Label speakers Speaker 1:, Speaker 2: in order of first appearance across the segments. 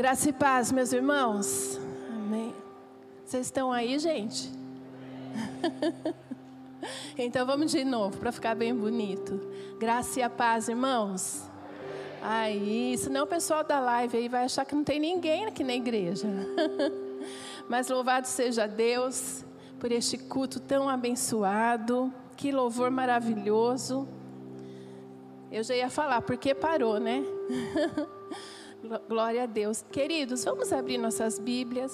Speaker 1: Graça e paz, meus irmãos. Amém. Vocês estão aí, gente? então vamos de novo para ficar bem bonito. Graça e a paz, irmãos. Aí, senão o pessoal da live aí vai achar que não tem ninguém aqui na igreja. Mas louvado seja Deus por este culto tão abençoado. Que louvor maravilhoso. Eu já ia falar, porque parou, né? Glória a Deus. Queridos, vamos abrir nossas Bíblias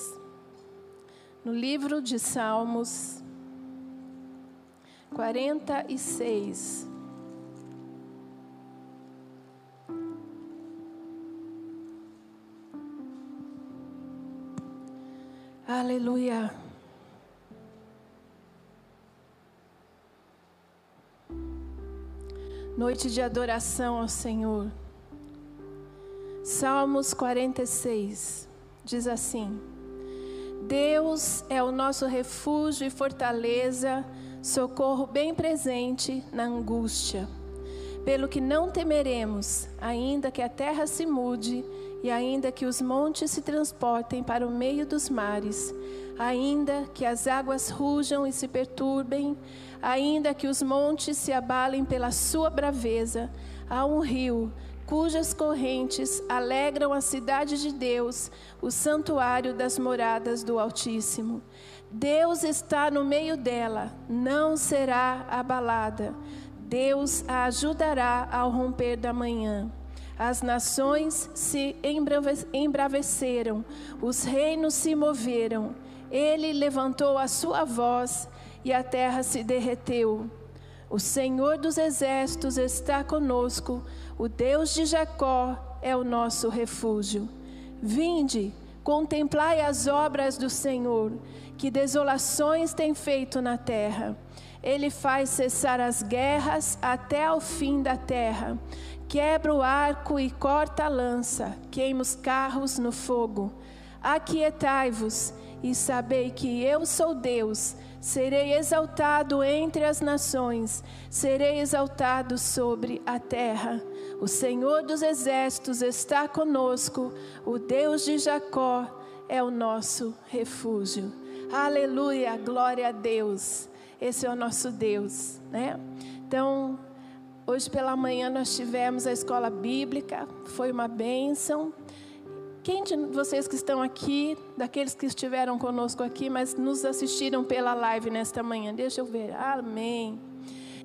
Speaker 1: no livro de Salmos 46. Aleluia. Noite de adoração ao Senhor. Salmos 46 diz assim: Deus é o nosso refúgio e fortaleza, socorro bem presente na angústia. Pelo que não temeremos, ainda que a terra se mude e ainda que os montes se transportem para o meio dos mares, ainda que as águas rujam e se perturbem, ainda que os montes se abalem pela sua braveza, há um rio cujas correntes alegram a cidade de Deus, o santuário das moradas do Altíssimo. Deus está no meio dela, não será abalada. Deus a ajudará ao romper da manhã. As nações se embraveceram, os reinos se moveram. Ele levantou a sua voz e a terra se derreteu. O Senhor dos exércitos está conosco, o Deus de Jacó é o nosso refúgio. Vinde, contemplai as obras do Senhor, que desolações tem feito na terra. Ele faz cessar as guerras até ao fim da terra. Quebra o arco e corta a lança, queima os carros no fogo. Aquietai-vos e sabei que eu sou Deus Serei exaltado entre as nações, serei exaltado sobre a terra. O Senhor dos exércitos está conosco, o Deus de Jacó é o nosso refúgio. Aleluia, glória a Deus. Esse é o nosso Deus, né? Então, hoje pela manhã nós tivemos a escola bíblica, foi uma bênção. Quem de vocês que estão aqui, daqueles que estiveram conosco aqui, mas nos assistiram pela live nesta manhã? Deixa eu ver. Amém.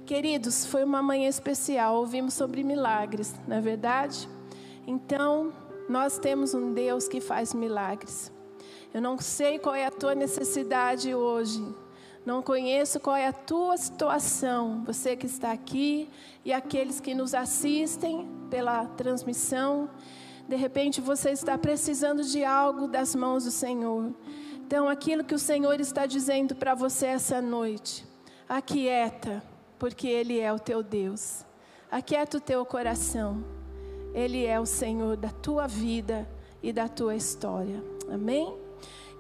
Speaker 1: Queridos, foi uma manhã especial. Ouvimos sobre milagres, não é verdade? Então, nós temos um Deus que faz milagres. Eu não sei qual é a tua necessidade hoje. Não conheço qual é a tua situação. Você que está aqui e aqueles que nos assistem pela transmissão. De repente você está precisando de algo das mãos do Senhor. Então, aquilo que o Senhor está dizendo para você essa noite, aquieta, porque Ele é o teu Deus. Aquieta o teu coração. Ele é o Senhor da tua vida e da tua história. Amém?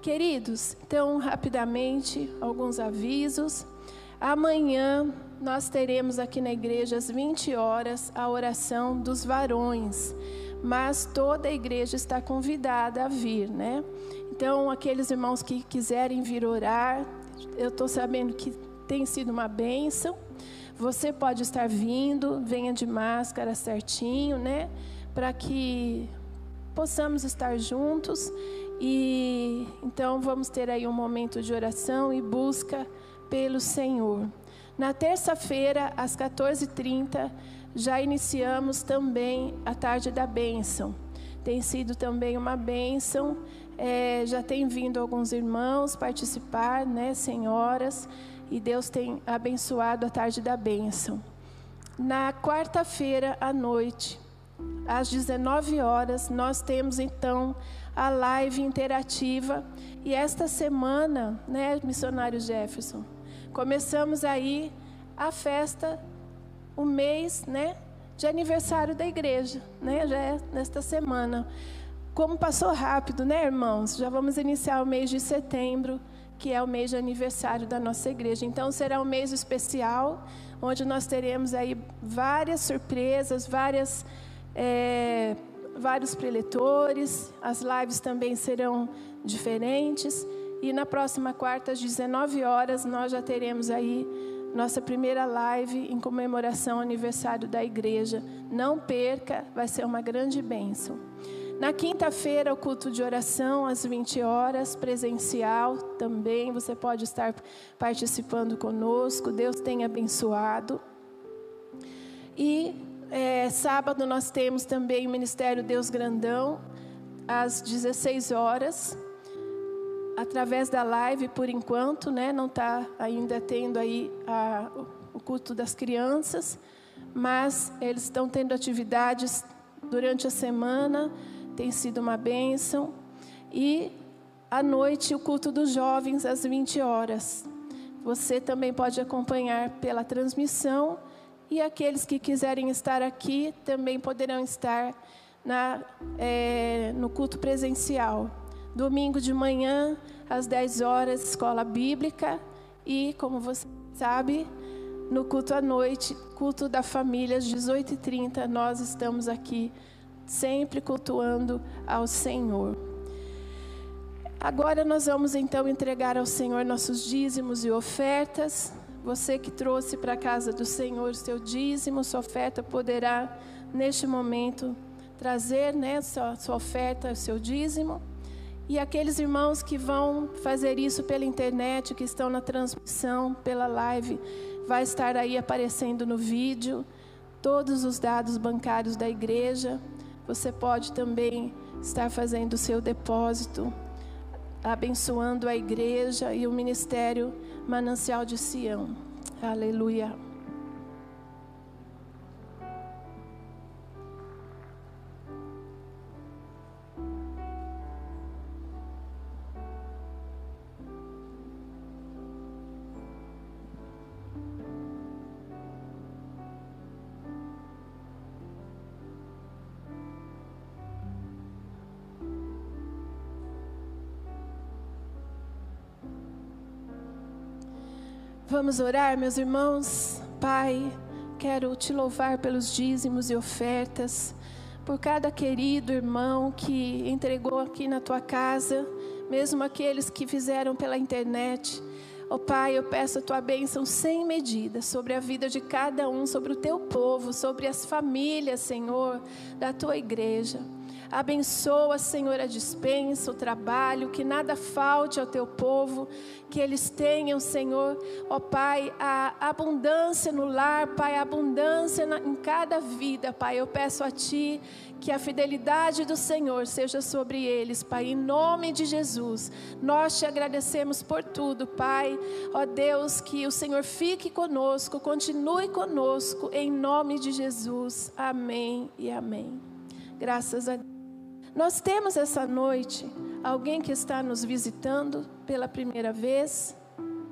Speaker 1: Queridos, então, rapidamente, alguns avisos. Amanhã nós teremos aqui na igreja às 20 horas a oração dos varões mas toda a igreja está convidada a vir, né? Então, aqueles irmãos que quiserem vir orar, eu estou sabendo que tem sido uma bênção. Você pode estar vindo, venha de máscara certinho, né? Para que possamos estar juntos. E então vamos ter aí um momento de oração e busca pelo Senhor. Na terça-feira, às 14h30, já iniciamos também a tarde da bênção. Tem sido também uma bênção. É, já tem vindo alguns irmãos participar, né, senhoras, e Deus tem abençoado a tarde da bênção. Na quarta-feira à noite, às 19 horas, nós temos então a live interativa. E esta semana, né, missionário Jefferson, começamos aí a festa o mês, né, de aniversário da igreja, né? Já é nesta semana. Como passou rápido, né, irmãos? Já vamos iniciar o mês de setembro, que é o mês de aniversário da nossa igreja. Então será um mês especial, onde nós teremos aí várias surpresas, várias é, vários preletores, as lives também serão diferentes. E na próxima quarta, às 19 horas, nós já teremos aí nossa primeira live em comemoração ao aniversário da igreja. Não perca, vai ser uma grande bênção. Na quinta-feira, o culto de oração, às 20 horas, presencial também. Você pode estar participando conosco. Deus tem abençoado. E é, sábado nós temos também o Ministério Deus Grandão, às 16 horas através da live por enquanto, né? Não está ainda tendo aí a, o culto das crianças, mas eles estão tendo atividades durante a semana, tem sido uma bênção. E à noite o culto dos jovens às 20 horas. Você também pode acompanhar pela transmissão e aqueles que quiserem estar aqui também poderão estar na, é, no culto presencial. Domingo de manhã, às 10 horas, escola bíblica. E, como você sabe, no culto à noite, culto da família, às 18h30, nós estamos aqui sempre cultuando ao Senhor. Agora nós vamos então entregar ao Senhor nossos dízimos e ofertas. Você que trouxe para a casa do Senhor seu dízimo, sua oferta, poderá, neste momento, trazer né, sua, sua oferta, seu dízimo. E aqueles irmãos que vão fazer isso pela internet, que estão na transmissão, pela live, vai estar aí aparecendo no vídeo todos os dados bancários da igreja. Você pode também estar fazendo o seu depósito, abençoando a igreja e o ministério Manancial de Sião. Aleluia. Vamos orar, meus irmãos. Pai, quero te louvar pelos dízimos e ofertas, por cada querido irmão que entregou aqui na tua casa, mesmo aqueles que fizeram pela internet. Ó oh, Pai, eu peço a tua bênção sem medida sobre a vida de cada um, sobre o teu povo, sobre as famílias, Senhor, da tua igreja. Abençoa, Senhor, a dispensa, o trabalho, que nada falte ao teu povo, que eles tenham, Senhor, ó Pai, a abundância no lar, Pai, a abundância em cada vida, Pai. Eu peço a Ti que a fidelidade do Senhor seja sobre eles, Pai, em nome de Jesus. Nós te agradecemos por tudo, Pai. Ó Deus, que o Senhor fique conosco, continue conosco, em nome de Jesus. Amém e amém. Graças a Deus. Nós temos essa noite alguém que está nos visitando pela primeira vez?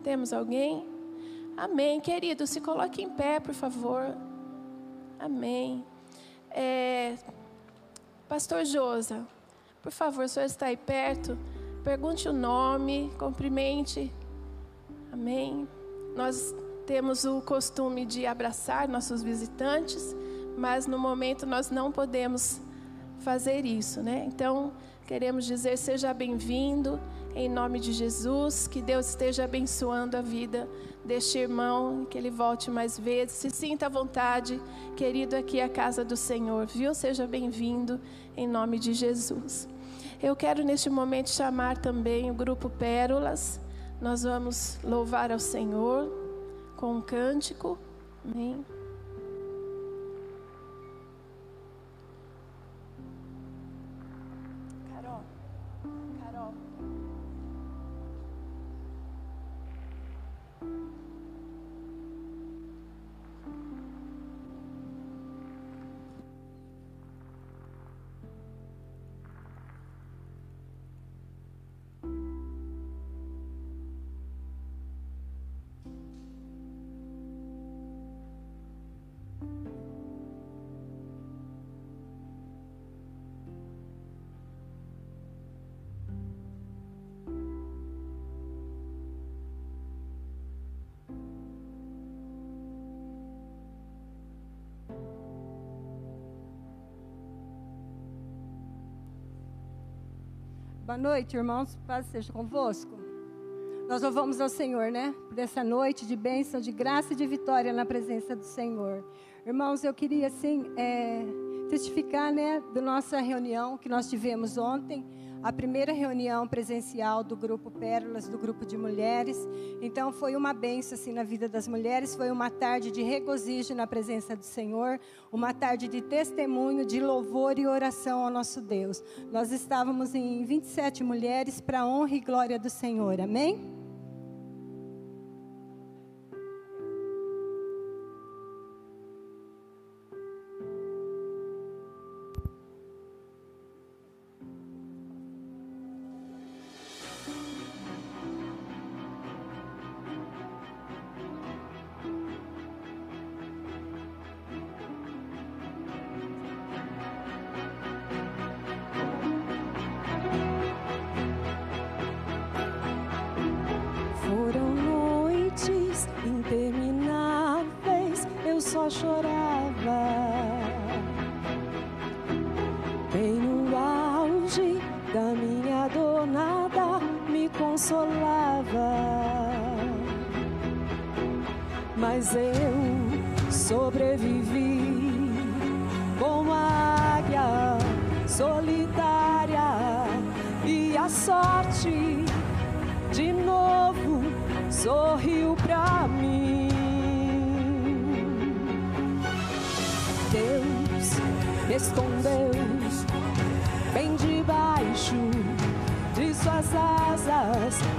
Speaker 1: Temos alguém? Amém, querido, se coloque em pé, por favor. Amém. É, Pastor Josa, por favor, o senhor está aí perto? Pergunte o nome, cumprimente. Amém. Nós temos o costume de abraçar nossos visitantes, mas no momento nós não podemos fazer isso, né? Então, queremos dizer seja bem-vindo em nome de Jesus, que Deus esteja abençoando a vida deste irmão, que ele volte mais vezes. Se sinta à vontade, querido, aqui é a casa do Senhor, viu? Seja bem-vindo em nome de Jesus. Eu quero neste momento chamar também o grupo Pérolas. Nós vamos louvar ao Senhor com um cântico. Amém.
Speaker 2: Boa noite, irmãos. Paz seja convosco. Nós louvamos ao Senhor, né? Por essa noite de bênção, de graça e de vitória na presença do Senhor. Irmãos, eu queria, assim, é, testificar, né, da nossa reunião que nós tivemos ontem a primeira reunião presencial do grupo Pérolas, do grupo de mulheres. Então foi uma benção assim na vida das mulheres, foi uma tarde de regozijo na presença do Senhor, uma tarde de testemunho, de louvor e oração ao nosso Deus. Nós estávamos em 27 mulheres para honra e glória do Senhor. Amém?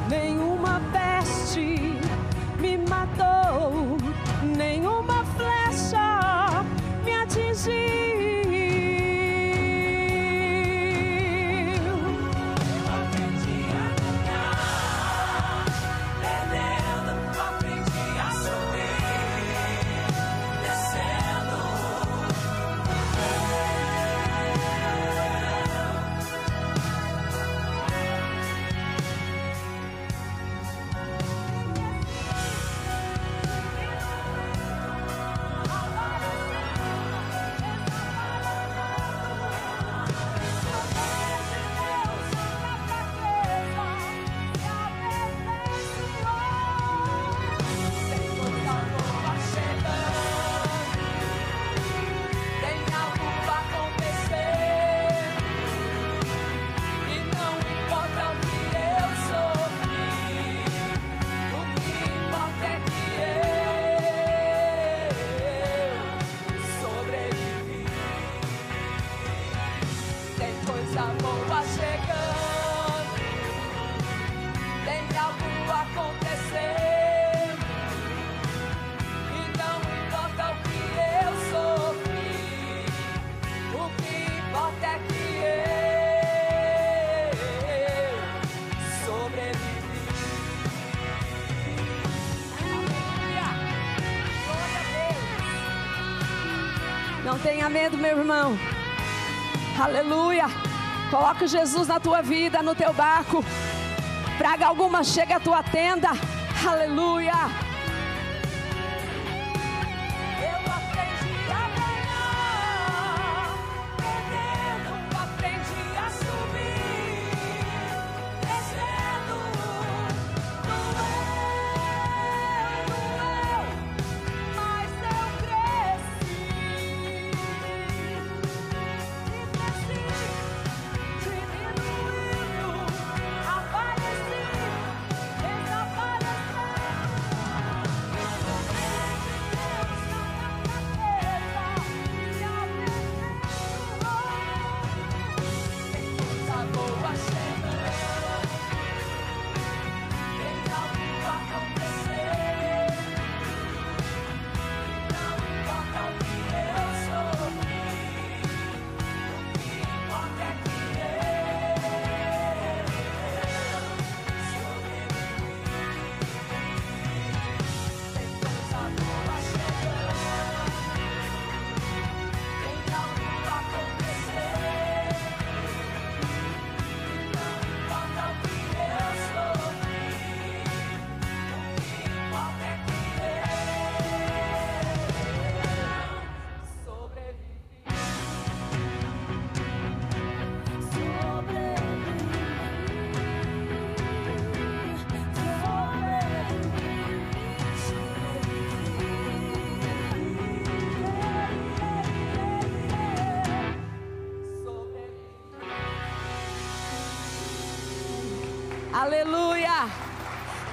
Speaker 2: Tenha medo, meu irmão. Aleluia. Coloca Jesus na tua vida, no teu barco. Praga alguma chega à tua tenda. Aleluia!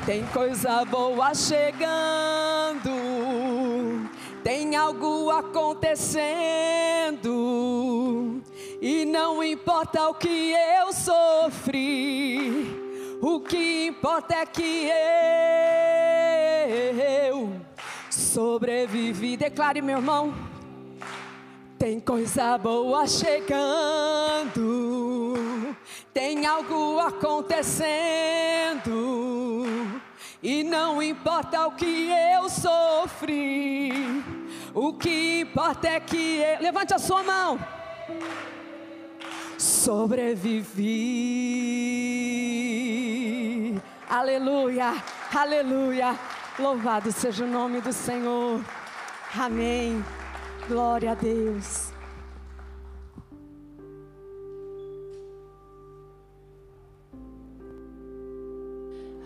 Speaker 2: Tem coisa boa chegando, tem algo acontecendo, e não importa o que eu sofri, o que importa é que eu sobrevivi. Declare, meu irmão. Tem coisa boa chegando, tem algo acontecendo, e não importa o que eu sofri, o que importa é que eu. Levante a sua mão. Sobrevivi. Aleluia, aleluia. Louvado seja o nome do Senhor. Amém. Glória a Deus.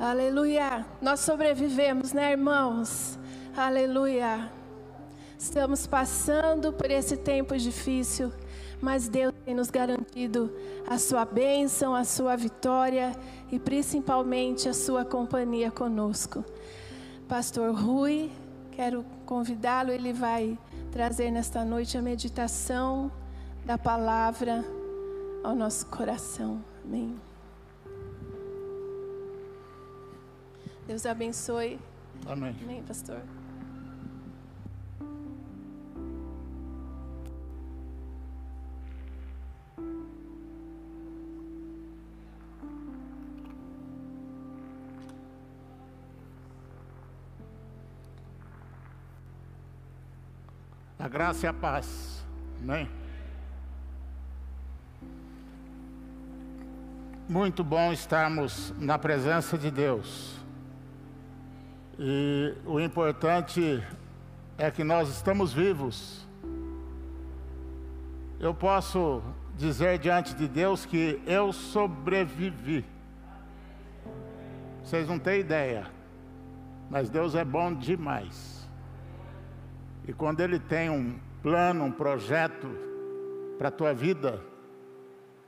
Speaker 1: Aleluia. Nós sobrevivemos, né, irmãos? Aleluia. Estamos passando por esse tempo difícil, mas Deus tem nos garantido a sua bênção, a sua vitória e principalmente a sua companhia conosco. Pastor Rui, quero convidá-lo, ele vai trazer nesta noite a meditação da palavra ao nosso coração. Amém. Deus abençoe.
Speaker 3: Amém.
Speaker 1: Amém, pastor.
Speaker 3: A graça e a paz. Amém. Muito bom estarmos na presença de Deus. E o importante é que nós estamos vivos. Eu posso dizer diante de Deus que eu sobrevivi. Vocês não têm ideia, mas Deus é bom demais. E quando Ele tem um plano, um projeto para a tua vida,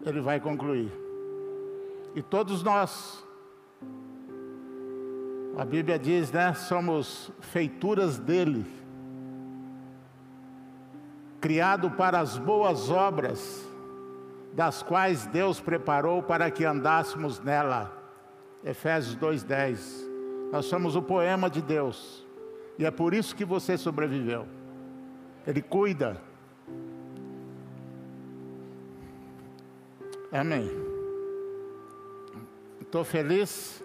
Speaker 3: Ele vai concluir. E todos nós, a Bíblia diz, né? Somos feituras dele, criado para as boas obras, das quais Deus preparou para que andássemos nela. Efésios 2:10. Nós somos o poema de Deus. E é por isso que você sobreviveu. Ele cuida. Amém. Estou feliz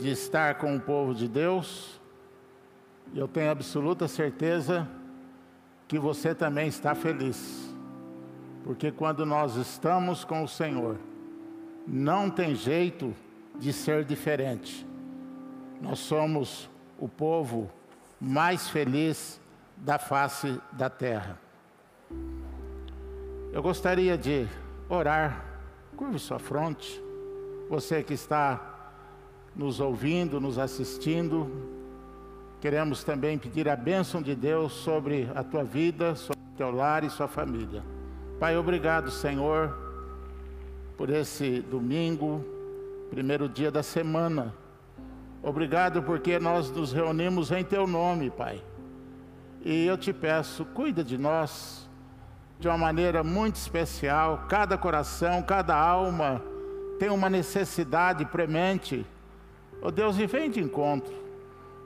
Speaker 3: de estar com o povo de Deus. E eu tenho absoluta certeza que você também está feliz. Porque quando nós estamos com o Senhor, não tem jeito de ser diferente. Nós somos o povo mais feliz da face da terra. Eu gostaria de orar, curve sua fronte, você que está nos ouvindo, nos assistindo, queremos também pedir a bênção de Deus sobre a tua vida, sobre o teu lar e sua família. Pai, obrigado, Senhor, por esse domingo, primeiro dia da semana. Obrigado porque nós nos reunimos em Teu nome, Pai. E eu te peço, cuida de nós de uma maneira muito especial. Cada coração, cada alma tem uma necessidade premente. Oh Deus, e vem de encontro.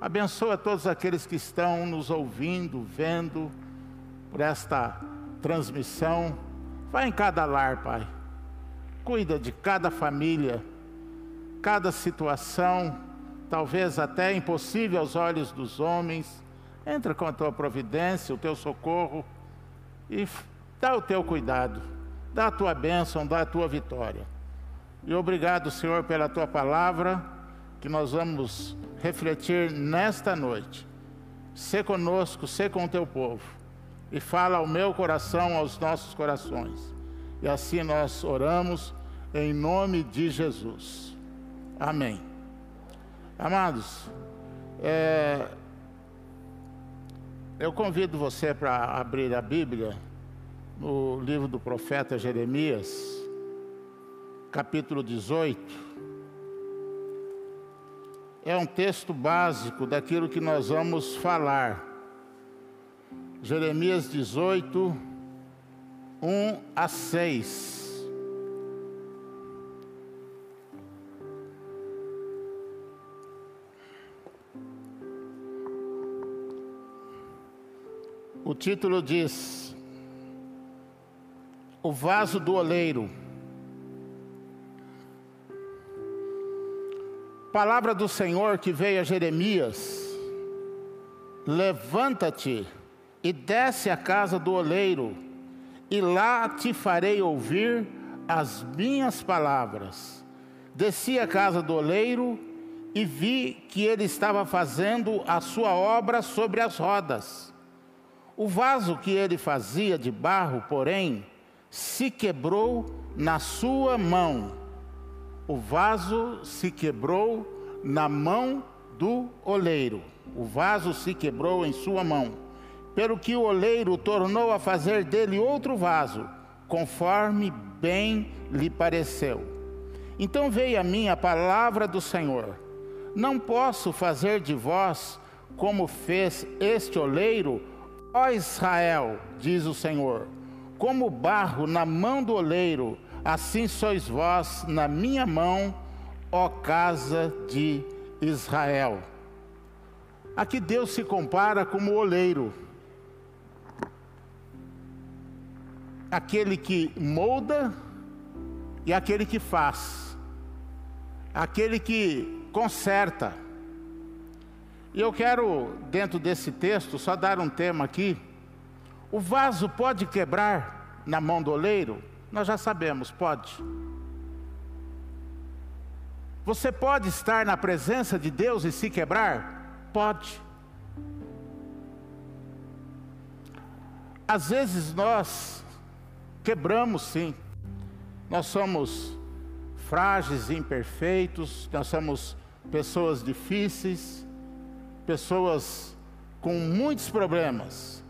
Speaker 3: Abençoa todos aqueles que estão nos ouvindo, vendo por esta transmissão. Vai em cada lar, Pai. Cuida de cada família, cada situação talvez até impossível aos olhos dos homens. Entra com a tua providência, o teu socorro e dá o teu cuidado, dá a tua bênção, dá a tua vitória. E obrigado, Senhor, pela tua palavra que nós vamos refletir nesta noite. Sê conosco, sê com o teu povo e fala ao meu coração, aos nossos corações. E assim nós oramos em nome de Jesus. Amém. Amados, é, eu convido você para abrir a Bíblia no livro do profeta Jeremias, capítulo 18. É um texto básico daquilo que nós vamos falar. Jeremias 18, 1 a 6. O título diz: O vaso do oleiro. Palavra do Senhor que veio a Jeremias: Levanta-te e desce à casa do oleiro, e lá te farei ouvir as minhas palavras. Desci à casa do oleiro e vi que ele estava fazendo a sua obra sobre as rodas. O vaso que ele fazia de barro, porém, se quebrou na sua mão. O vaso se quebrou na mão do oleiro. O vaso se quebrou em sua mão. Pelo que o oleiro tornou a fazer dele outro vaso, conforme bem lhe pareceu. Então veio a mim a palavra do Senhor: Não posso fazer de vós como fez este oleiro Ó Israel, diz o Senhor, como barro na mão do oleiro, assim sois vós na minha mão, ó casa de Israel. Aqui Deus se compara como oleiro, aquele que molda e aquele que faz, aquele que conserta. E eu quero, dentro desse texto, só dar um tema aqui. O vaso pode quebrar na mão do oleiro? Nós já sabemos, pode. Você pode estar na presença de Deus e se quebrar? Pode. Às vezes nós quebramos sim. Nós somos frágeis, imperfeitos, nós somos pessoas difíceis pessoas com muitos problemas.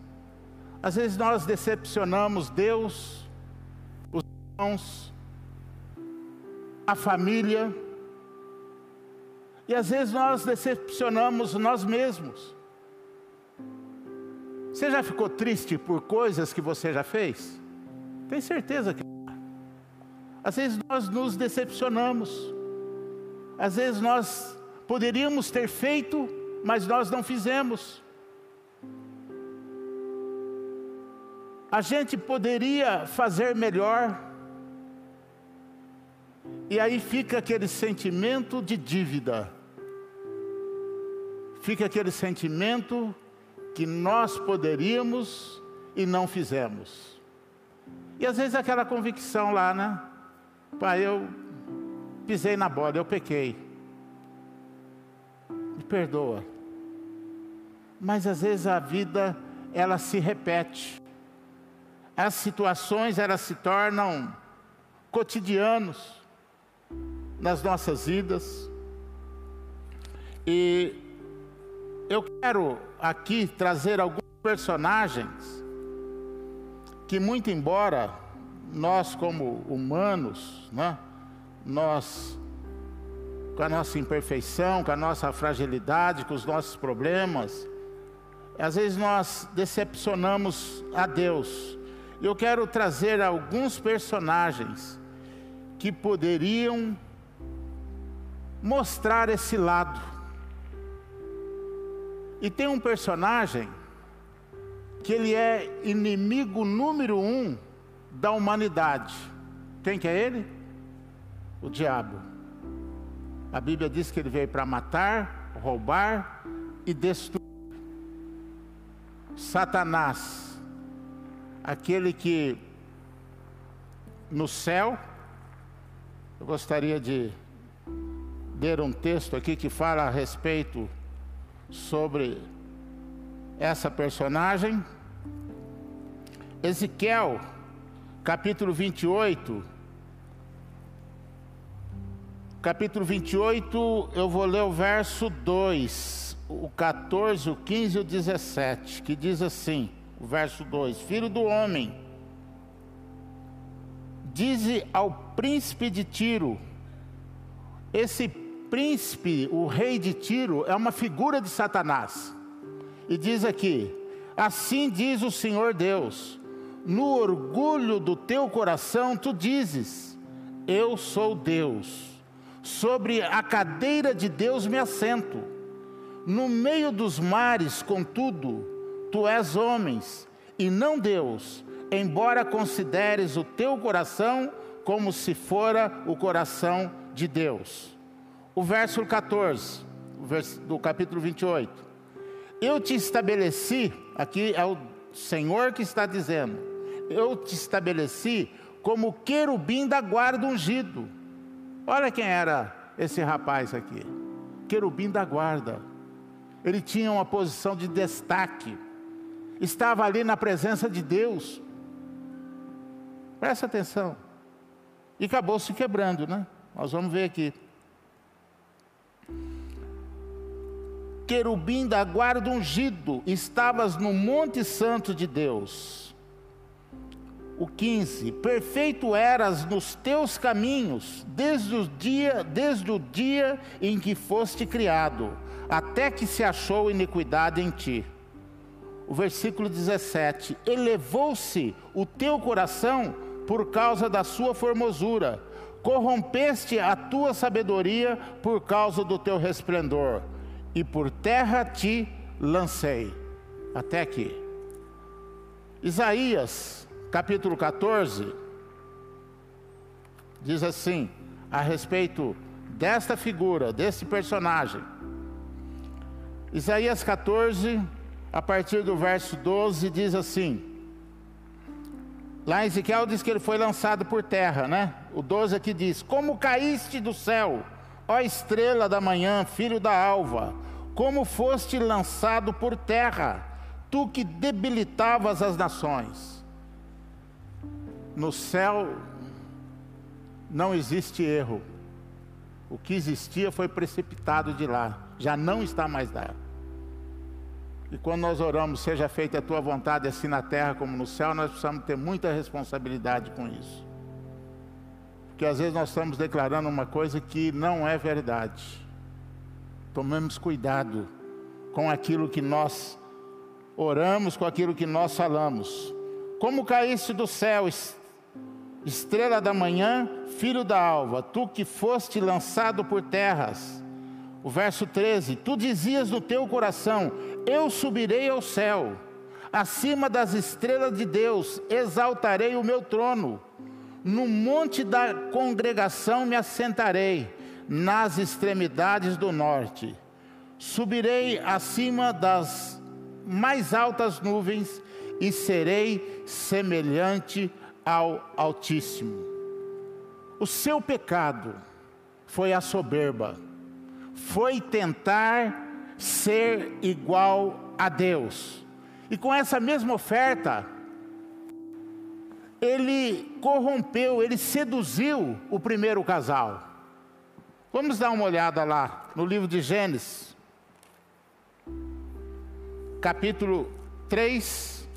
Speaker 3: Às vezes nós decepcionamos Deus, irmãos, a família, e às vezes nós decepcionamos nós mesmos. Você já ficou triste por coisas que você já fez? Tem certeza que às vezes nós nos decepcionamos. Às vezes nós poderíamos ter feito mas nós não fizemos. A gente poderia fazer melhor, e aí fica aquele sentimento de dívida, fica aquele sentimento que nós poderíamos e não fizemos. E às vezes aquela convicção lá, né? Pai, eu pisei na bola, eu pequei. Me perdoa mas às vezes a vida ela se repete. As situações elas se tornam cotidianos nas nossas vidas. E eu quero aqui trazer alguns personagens que muito embora nós como humanos, né, nós com a nossa imperfeição, com a nossa fragilidade, com os nossos problemas, às vezes nós decepcionamos a Deus. Eu quero trazer alguns personagens que poderiam mostrar esse lado. E tem um personagem que ele é inimigo número um da humanidade. Quem que é ele? O diabo. A Bíblia diz que ele veio para matar, roubar e destruir. Satanás, aquele que no céu, eu gostaria de ler um texto aqui que fala a respeito sobre essa personagem. Ezequiel, capítulo 28. Capítulo 28, eu vou ler o verso 2 o 14, o 15 e o 17, que diz assim, o verso 2: Filho do homem, dize ao príncipe de Tiro, esse príncipe, o rei de Tiro, é uma figura de Satanás. E diz aqui: Assim diz o Senhor Deus: No orgulho do teu coração tu dizes: Eu sou Deus. Sobre a cadeira de Deus me assento. No meio dos mares, contudo, tu és homens e não Deus, embora consideres o teu coração como se fora o coração de Deus. O verso 14, do capítulo 28. Eu te estabeleci, aqui é o Senhor que está dizendo, eu te estabeleci como querubim da guarda ungido. Olha quem era esse rapaz aqui, querubim da guarda. Ele tinha uma posição de destaque, estava ali na presença de Deus. Presta atenção. E acabou se quebrando, né? Nós vamos ver aqui. Querubim da guarda ungido, estavas no Monte Santo de Deus. O 15: Perfeito eras nos teus caminhos, desde o dia, desde o dia em que foste criado, até que se achou iniquidade em ti. O versículo 17: Elevou-se o teu coração por causa da sua formosura, corrompeste a tua sabedoria por causa do teu resplendor, e por terra te lancei. Até aqui. Isaías, capítulo 14, diz assim, a respeito desta figura, desse personagem. Isaías 14, a partir do verso 12, diz assim: Lá em Ezequiel diz que ele foi lançado por terra, né? O 12 aqui diz: Como caíste do céu, ó estrela da manhã, filho da alva, como foste lançado por terra, tu que debilitavas as nações. No céu não existe erro. O que existia foi precipitado de lá, já não está mais lá. E quando nós oramos, seja feita a tua vontade, assim na terra como no céu, nós precisamos ter muita responsabilidade com isso. Porque às vezes nós estamos declarando uma coisa que não é verdade. Tomemos cuidado com aquilo que nós oramos, com aquilo que nós falamos. Como caíste do céu, estrela da manhã, filho da alva, tu que foste lançado por terras. O verso 13: Tu dizias no teu coração: eu subirei ao céu, acima das estrelas de Deus, exaltarei o meu trono. No monte da congregação me assentarei, nas extremidades do norte. Subirei acima das mais altas nuvens e serei semelhante ao Altíssimo. O seu pecado foi a soberba, foi tentar ser igual a Deus. E com essa mesma oferta, ele corrompeu, ele seduziu o primeiro casal. Vamos dar uma olhada lá no livro de Gênesis, capítulo 3.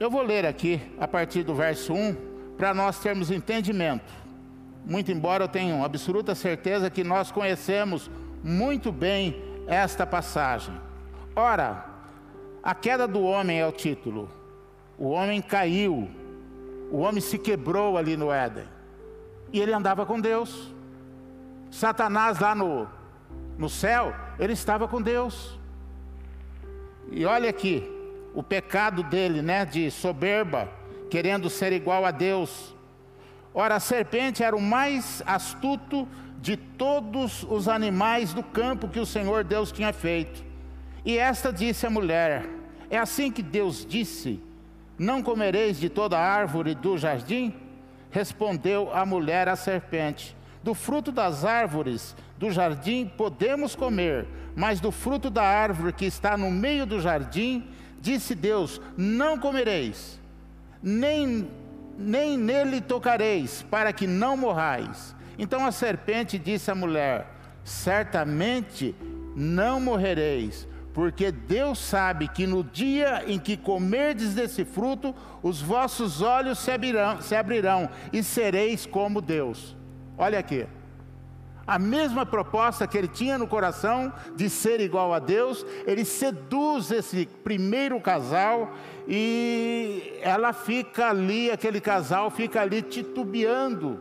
Speaker 3: Eu vou ler aqui a partir do verso 1 para nós termos entendimento muito embora eu tenha absoluta certeza que nós conhecemos muito bem esta passagem. Ora, a queda do homem é o título. O homem caiu, o homem se quebrou ali no Éden. E ele andava com Deus. Satanás lá no, no céu, ele estava com Deus. E olha aqui, o pecado dele, né, de soberba, querendo ser igual a Deus, Ora, a serpente era o mais astuto de todos os animais do campo que o Senhor Deus tinha feito. E esta disse à mulher: É assim que Deus disse: Não comereis de toda árvore do jardim? Respondeu a mulher à serpente: Do fruto das árvores do jardim podemos comer, mas do fruto da árvore que está no meio do jardim, disse Deus: Não comereis, nem nem nele tocareis, para que não morrais. Então a serpente disse à mulher: Certamente não morrereis, porque Deus sabe que no dia em que comerdes desse fruto, os vossos olhos se abrirão, se abrirão e sereis como Deus. Olha aqui. A mesma proposta que ele tinha no coração de ser igual a Deus, ele seduz esse primeiro casal e ela fica ali, aquele casal fica ali titubeando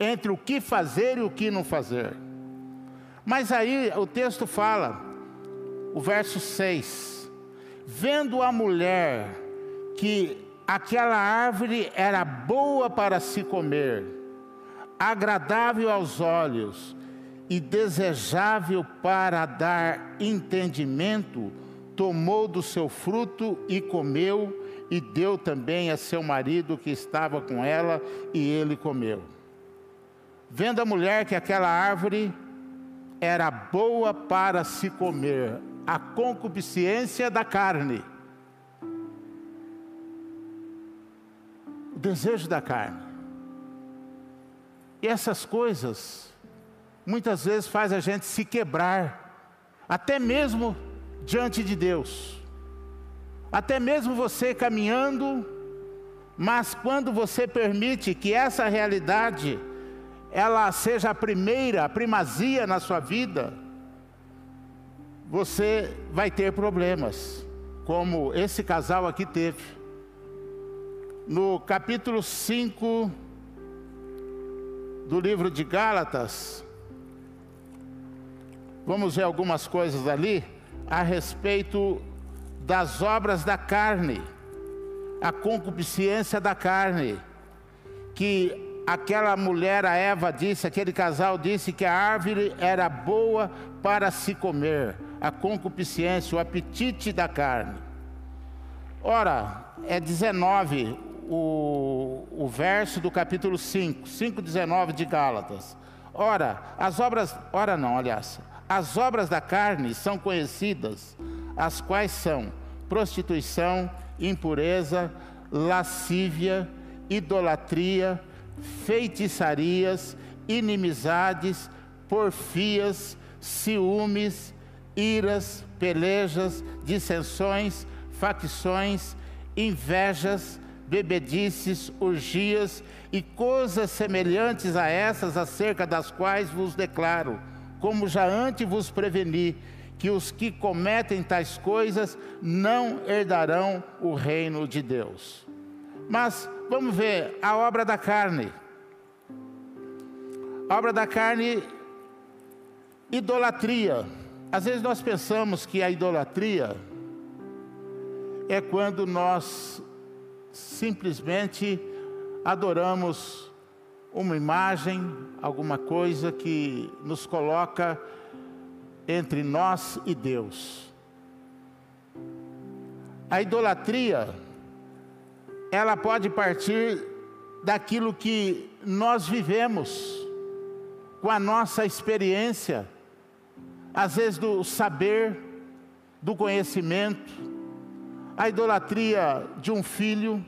Speaker 3: entre o que fazer e o que não fazer. Mas aí o texto fala, o verso 6: Vendo a mulher que aquela árvore era boa para se comer, agradável aos olhos e desejável para dar entendimento, tomou do seu fruto e comeu, e deu também a seu marido que estava com ela, e ele comeu. Vendo a mulher que aquela árvore era boa para se comer, a concupiscência da carne, o desejo da carne. E essas coisas muitas vezes faz a gente se quebrar, até mesmo diante de Deus. Até mesmo você caminhando, mas quando você permite que essa realidade ela seja a primeira, a primazia na sua vida, você vai ter problemas, como esse casal aqui teve. No capítulo 5 do livro de Gálatas, vamos ver algumas coisas ali a respeito das obras da carne, a concupiscência da carne, que aquela mulher, a Eva, disse, aquele casal disse que a árvore era boa para se comer, a concupiscência, o apetite da carne. Ora, é 19 o, o verso do capítulo 5, 5,19 de Gálatas. Ora, as obras, ora não, aliás, as obras da carne são conhecidas, as quais são prostituição, impureza, lascívia, idolatria, feitiçarias, inimizades, porfias, ciúmes, iras, pelejas, dissensões, facções, invejas, bebedices, urgias e coisas semelhantes a essas, acerca das quais vos declaro, como já antes vos preveni, que os que cometem tais coisas não herdarão o reino de Deus. Mas vamos ver a obra da carne. A obra da carne, idolatria. Às vezes nós pensamos que a idolatria é quando nós simplesmente adoramos uma imagem, alguma coisa que nos coloca entre nós e Deus. A idolatria ela pode partir daquilo que nós vivemos, com a nossa experiência, às vezes do saber, do conhecimento, a idolatria de um filho,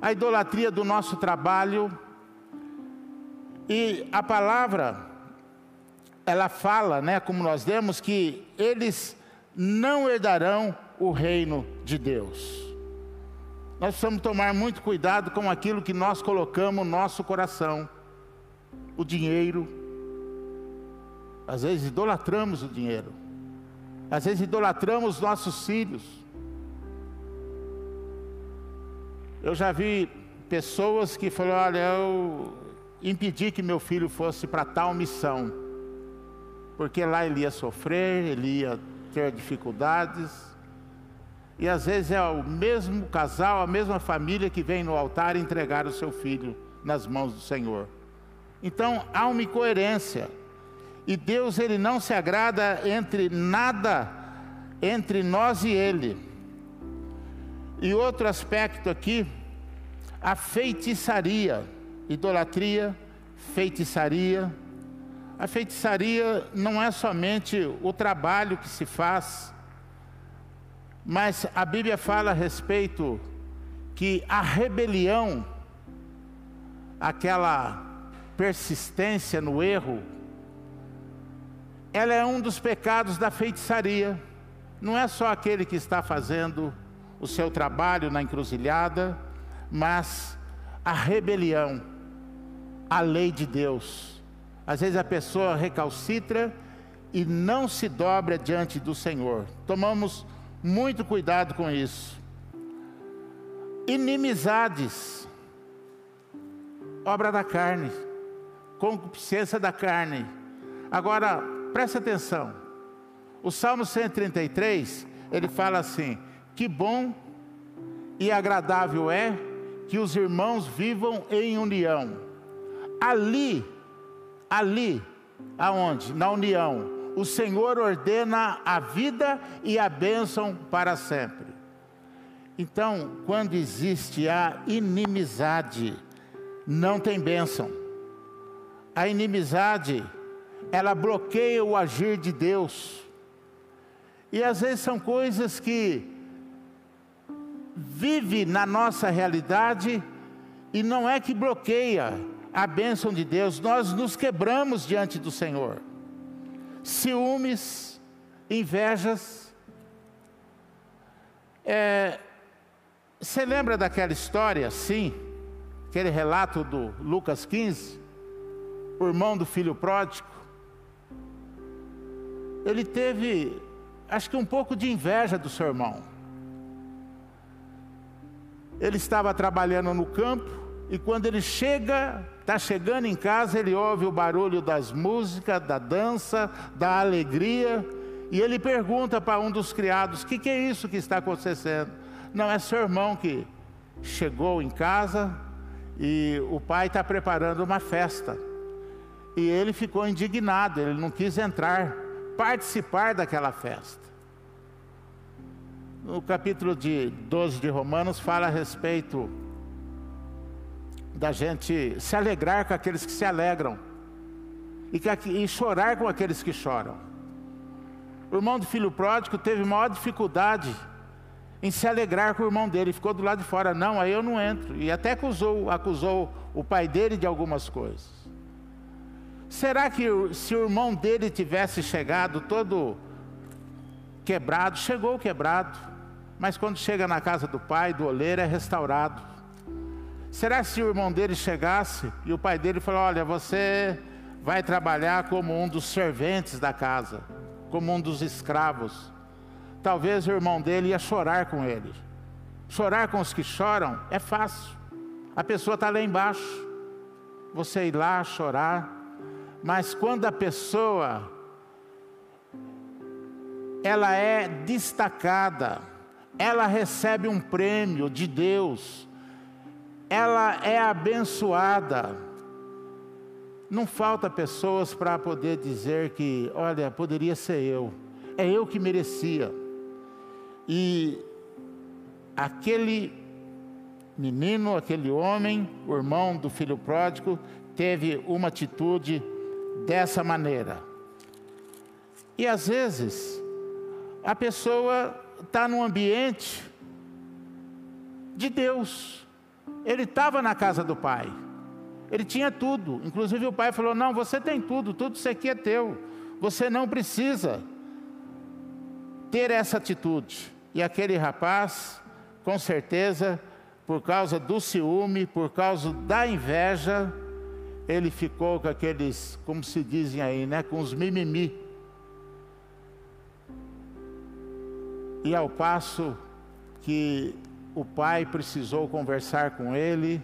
Speaker 3: a idolatria do nosso trabalho. E a palavra, ela fala, né, como nós demos, que eles não herdarão o reino de Deus. Nós precisamos tomar muito cuidado com aquilo que nós colocamos no nosso coração. O dinheiro. Às vezes idolatramos o dinheiro. Às vezes idolatramos nossos filhos. Eu já vi pessoas que falaram: olha, eu impedi que meu filho fosse para tal missão, porque lá ele ia sofrer, ele ia ter dificuldades. E às vezes é o mesmo casal, a mesma família que vem no altar entregar o seu filho nas mãos do Senhor. Então há uma incoerência. E Deus ele não se agrada entre nada entre nós e ele. E outro aspecto aqui, a feitiçaria, idolatria, feitiçaria. A feitiçaria não é somente o trabalho que se faz, mas a Bíblia fala a respeito que a rebelião, aquela persistência no erro, ela é um dos pecados da feitiçaria. Não é só aquele que está fazendo o seu trabalho na encruzilhada, mas a rebelião, a lei de Deus. Às vezes a pessoa recalcitra e não se dobra diante do Senhor. Tomamos muito cuidado com isso. Inimizades, obra da carne, concupiscência da carne. Agora, presta atenção. O Salmo 133, ele fala assim: Que bom e agradável é que os irmãos vivam em união. Ali, ali, aonde? Na união o Senhor ordena a vida e a bênção para sempre. Então, quando existe a inimizade, não tem bênção. A inimizade, ela bloqueia o agir de Deus. E às vezes são coisas que vive na nossa realidade e não é que bloqueia a bênção de Deus, nós nos quebramos diante do Senhor ciúmes, invejas. É, você lembra daquela história, sim, aquele relato do Lucas 15, o irmão do filho pródigo? Ele teve, acho que um pouco de inveja do seu irmão. Ele estava trabalhando no campo e quando ele chega Está chegando em casa, ele ouve o barulho das músicas, da dança, da alegria, e ele pergunta para um dos criados: O que, que é isso que está acontecendo? Não, é seu irmão que chegou em casa e o pai está preparando uma festa. E ele ficou indignado, ele não quis entrar, participar daquela festa. No capítulo de 12 de Romanos fala a respeito da gente se alegrar com aqueles que se alegram e, que, e chorar com aqueles que choram. O irmão do filho pródigo teve maior dificuldade em se alegrar com o irmão dele, ficou do lado de fora, não, aí eu não entro, e até acusou, acusou o pai dele de algumas coisas. Será que se o irmão dele tivesse chegado todo quebrado, chegou quebrado, mas quando chega na casa do pai, do oleiro, é restaurado. Será que se o irmão dele chegasse e o pai dele falou: Olha, você vai trabalhar como um dos serventes da casa, como um dos escravos. Talvez o irmão dele ia chorar com ele. Chorar com os que choram é fácil. A pessoa está lá embaixo. Você ir lá chorar. Mas quando a pessoa ela é destacada, ela recebe um prêmio de Deus, ela é abençoada. Não falta pessoas para poder dizer que, olha, poderia ser eu, é eu que merecia. E aquele menino, aquele homem, o irmão do filho pródigo, teve uma atitude dessa maneira. E às vezes, a pessoa está num ambiente de Deus, ele estava na casa do pai. Ele tinha tudo. Inclusive o pai falou: Não, você tem tudo, tudo isso aqui é teu. Você não precisa ter essa atitude. E aquele rapaz, com certeza, por causa do ciúme, por causa da inveja, ele ficou com aqueles, como se dizem aí, né, com os mimimi. E ao passo que o pai precisou conversar com ele,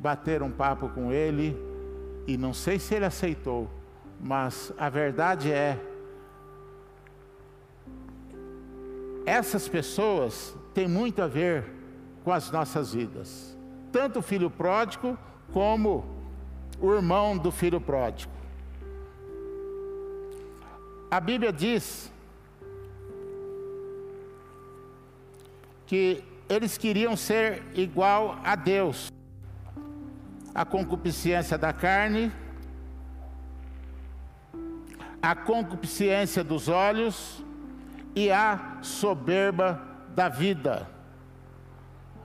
Speaker 3: bater um papo com ele, e não sei se ele aceitou, mas a verdade é, essas pessoas têm muito a ver com as nossas vidas, tanto o filho pródigo como o irmão do filho pródigo. A Bíblia diz que eles queriam ser igual a Deus. A concupiscência da carne, a concupiscência dos olhos e a soberba da vida.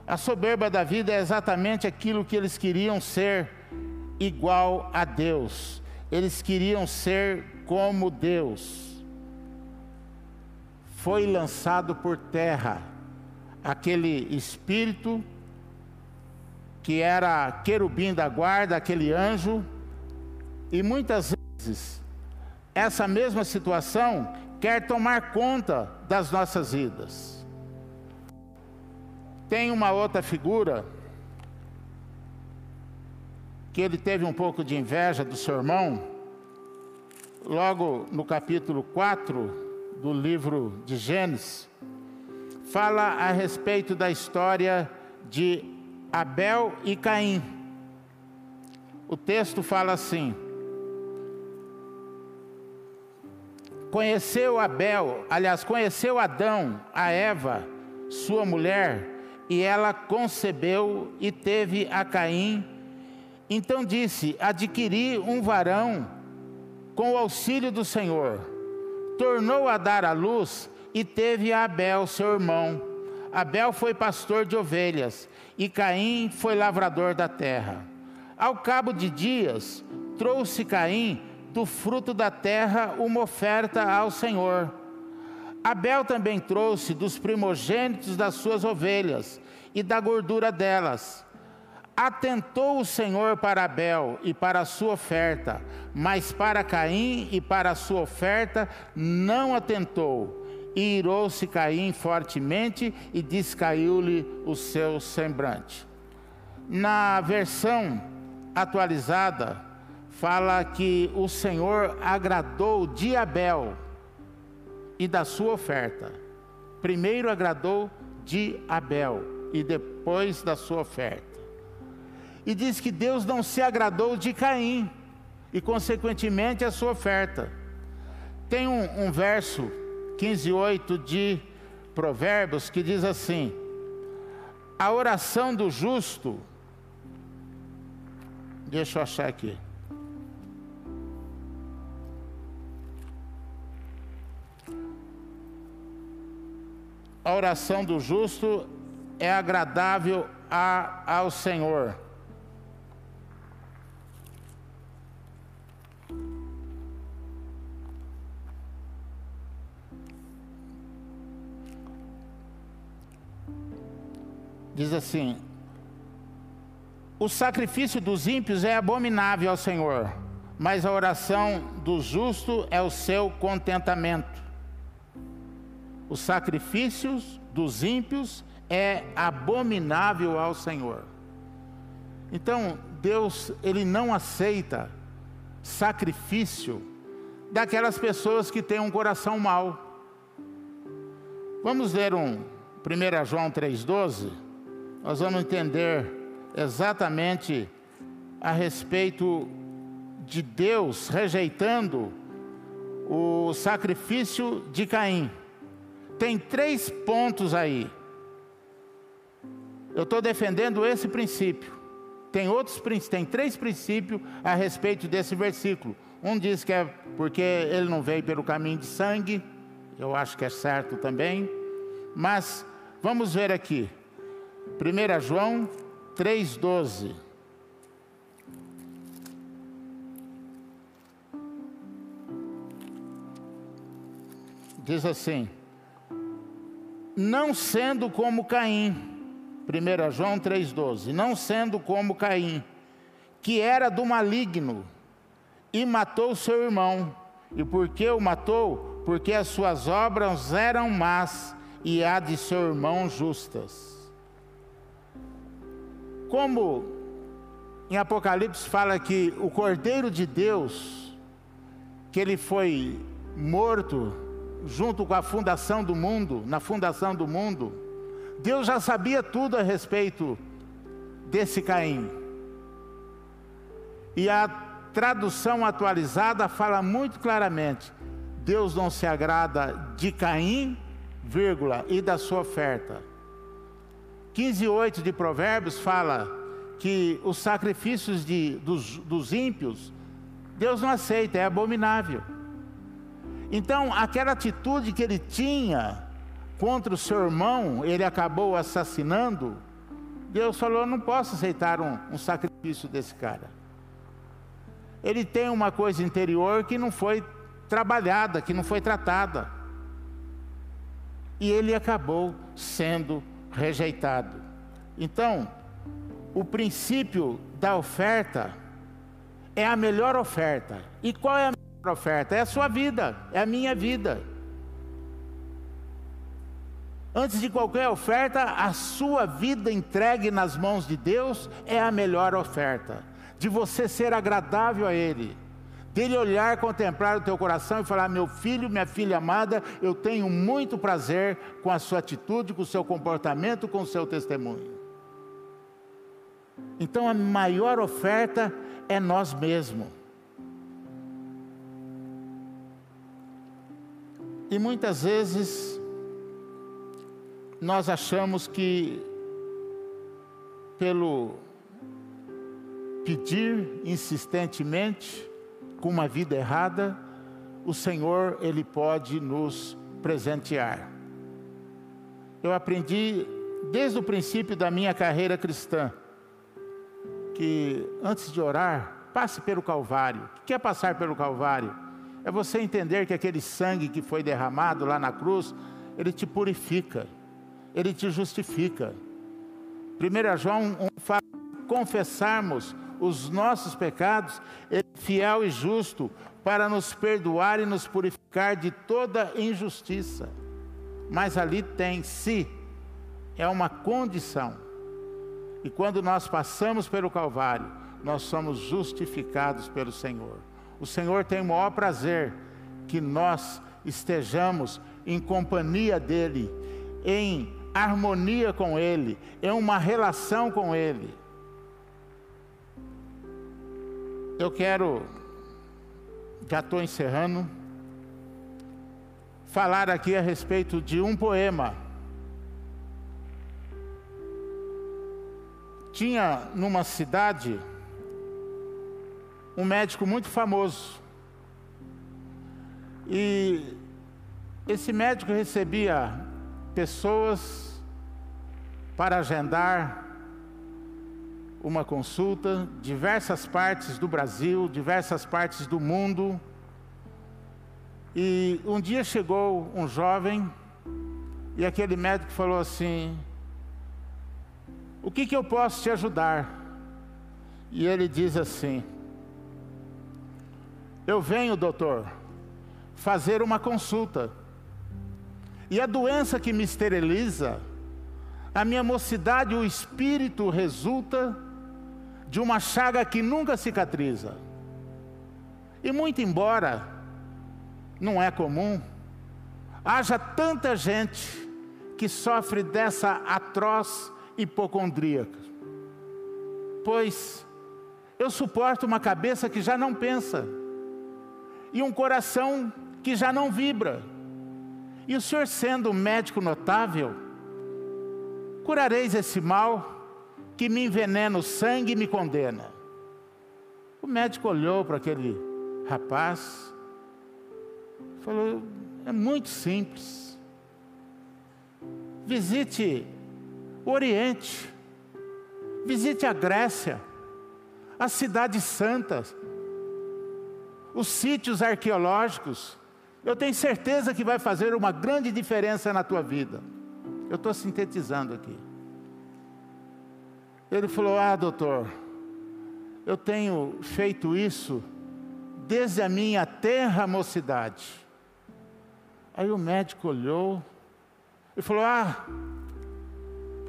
Speaker 3: A soberba da vida é exatamente aquilo que eles queriam ser igual a Deus. Eles queriam ser como Deus. Foi lançado por terra aquele espírito que era querubim da guarda, aquele anjo, e muitas vezes essa mesma situação quer tomar conta das nossas vidas. Tem uma outra figura que ele teve um pouco de inveja do seu irmão, logo no capítulo 4 do livro de Gênesis, fala a respeito da história de Abel e Caim. O texto fala assim: Conheceu Abel, aliás, conheceu Adão, a Eva, sua mulher, e ela concebeu e teve a Caim. Então disse: Adquiri um varão com o auxílio do Senhor. Tornou a dar à luz e teve a Abel, seu irmão. Abel foi pastor de ovelhas e Caim foi lavrador da terra. Ao cabo de dias, trouxe Caim do fruto da terra uma oferta ao Senhor. Abel também trouxe dos primogênitos das suas ovelhas e da gordura delas. Atentou o Senhor para Abel e para a sua oferta, mas para Caim e para a sua oferta não atentou. E irou-se Caim fortemente e descaiu-lhe o seu semblante. Na versão atualizada, fala que o Senhor agradou de Abel e da sua oferta. Primeiro agradou de Abel e depois da sua oferta. E diz que Deus não se agradou de Caim e, consequentemente, a sua oferta. Tem um, um verso 15:8 de Provérbios que diz assim: A oração do justo, deixa eu achar aqui. a oração do justo é agradável a, ao Senhor. Diz assim: O sacrifício dos ímpios é abominável ao Senhor, mas a oração do justo é o seu contentamento os sacrifícios dos ímpios é abominável ao Senhor. Então, Deus, ele não aceita sacrifício daquelas pessoas que têm um coração mau. Vamos ler um 1 João 3,12. Nós vamos entender exatamente a respeito de Deus rejeitando o sacrifício de Caim tem três pontos aí. Eu estou defendendo esse princípio. Tem outros tem três princípios a respeito desse versículo. Um diz que é porque ele não veio pelo caminho de sangue. Eu acho que é certo também. Mas vamos ver aqui. 1 João 3,12. Diz assim: não sendo como Caim, 1 João 3,12, não sendo como Caim, que era do maligno e matou seu irmão. E por que o matou? Porque as suas obras eram más e a de seu irmão justas. Como em Apocalipse fala que o Cordeiro de Deus, que ele foi morto junto com a fundação do mundo, na fundação do mundo, Deus já sabia tudo a respeito desse Caim. E a tradução atualizada fala muito claramente: Deus não se agrada de Caim, vírgula, e da sua oferta. 15:8 de Provérbios fala que os sacrifícios de, dos, dos ímpios, Deus não aceita, é abominável. Então, aquela atitude que ele tinha contra o seu irmão, ele acabou assassinando. Deus falou: não posso aceitar um, um sacrifício desse cara. Ele tem uma coisa interior que não foi trabalhada, que não foi tratada. E ele acabou sendo rejeitado. Então, o princípio da oferta é a melhor oferta. E qual é a melhor oferta? É a sua vida, é a minha vida. Antes de qualquer oferta, a sua vida entregue nas mãos de Deus é a melhor oferta. De você ser agradável a Ele, dele olhar, contemplar o teu coração e falar: Meu filho, minha filha amada, eu tenho muito prazer com a sua atitude, com o seu comportamento, com o seu testemunho. Então a maior oferta é nós mesmos. E muitas vezes nós achamos que, pelo pedir insistentemente, com uma vida errada, o Senhor, Ele pode nos presentear. Eu aprendi desde o princípio da minha carreira cristã, que antes de orar, passe pelo Calvário. O que é passar pelo Calvário? É você entender que aquele sangue que foi derramado lá na cruz, ele te purifica ele te justifica. 1 João 1 fala: confessarmos os nossos pecados, Ele é fiel e justo para nos perdoar e nos purificar de toda injustiça. Mas ali tem se, é uma condição. E quando nós passamos pelo Calvário, nós somos justificados pelo Senhor. O Senhor tem o maior prazer que nós estejamos em companhia dEle, em harmonia com Ele, em uma relação com Ele. Eu quero, já estou encerrando, falar aqui a respeito de um poema. Tinha numa cidade um médico muito famoso. E esse médico recebia pessoas para agendar uma consulta, diversas partes do Brasil, diversas partes do mundo. E um dia chegou um jovem e aquele médico falou assim: O que, que eu posso te ajudar? E ele diz assim: Eu venho, doutor, fazer uma consulta. E a doença que me esteriliza, a minha mocidade, o espírito resulta de uma chaga que nunca cicatriza. E muito embora não é comum, haja tanta gente que sofre dessa atroz hipocondríaca. Pois eu suporto uma cabeça que já não pensa e um coração que já não vibra. E o senhor, sendo um médico notável, curareis esse mal que me envenena o sangue e me condena. O médico olhou para aquele rapaz, falou: é muito simples. Visite o Oriente, visite a Grécia, as cidades santas, os sítios arqueológicos, eu tenho certeza que vai fazer uma grande diferença na tua vida. Eu estou sintetizando aqui. Ele falou: Ah, doutor, eu tenho feito isso desde a minha terra mocidade. Aí o médico olhou e falou: Ah,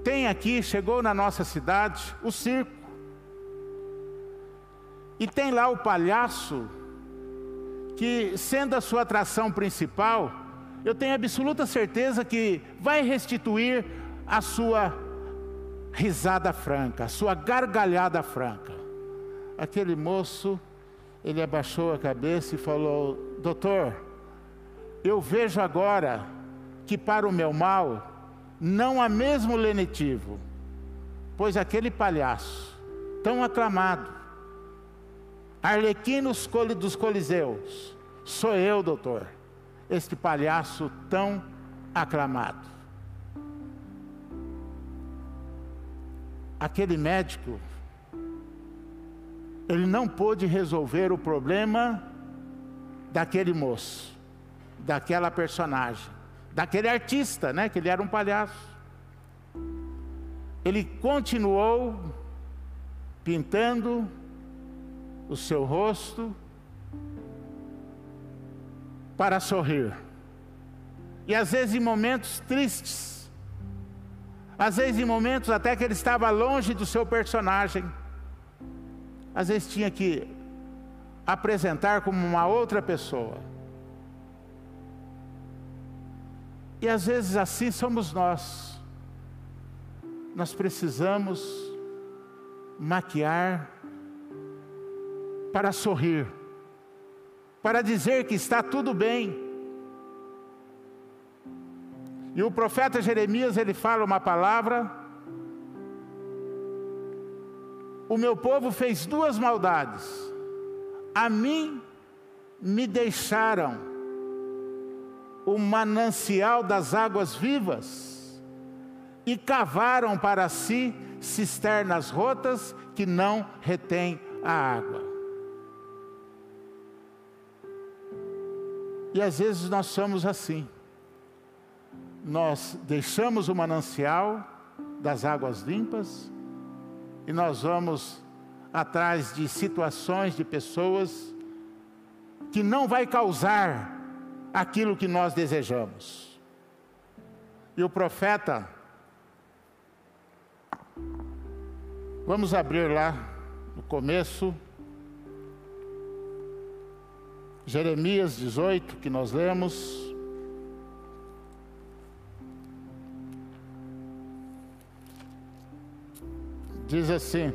Speaker 3: tem aqui, chegou na nossa cidade, o circo. E tem lá o palhaço que, sendo a sua atração principal, eu tenho absoluta certeza que vai restituir a sua risada franca, a sua gargalhada franca. Aquele moço, ele abaixou a cabeça e falou: Doutor, eu vejo agora que para o meu mal não há mesmo lenitivo, pois aquele palhaço, tão aclamado, Arlequino dos Coliseus. Sou eu, doutor, este palhaço tão aclamado. Aquele médico, ele não pôde resolver o problema daquele moço, daquela personagem, daquele artista, né? Que ele era um palhaço. ele continuou pintando o seu rosto para sorrir. E às vezes em momentos tristes, às vezes em momentos até que ele estava longe do seu personagem, às vezes tinha que apresentar como uma outra pessoa. E às vezes assim somos nós. Nós precisamos maquiar para sorrir, para dizer que está tudo bem. E o profeta Jeremias ele fala uma palavra. O meu povo fez duas maldades. A mim me deixaram o manancial das águas vivas e cavaram para si cisternas rotas que não retêm a água. E às vezes nós somos assim. Nós deixamos o manancial das águas limpas e nós vamos atrás de situações, de pessoas que não vai causar aquilo que nós desejamos. E o profeta, vamos abrir lá no começo, Jeremias 18, que nós lemos. Diz assim: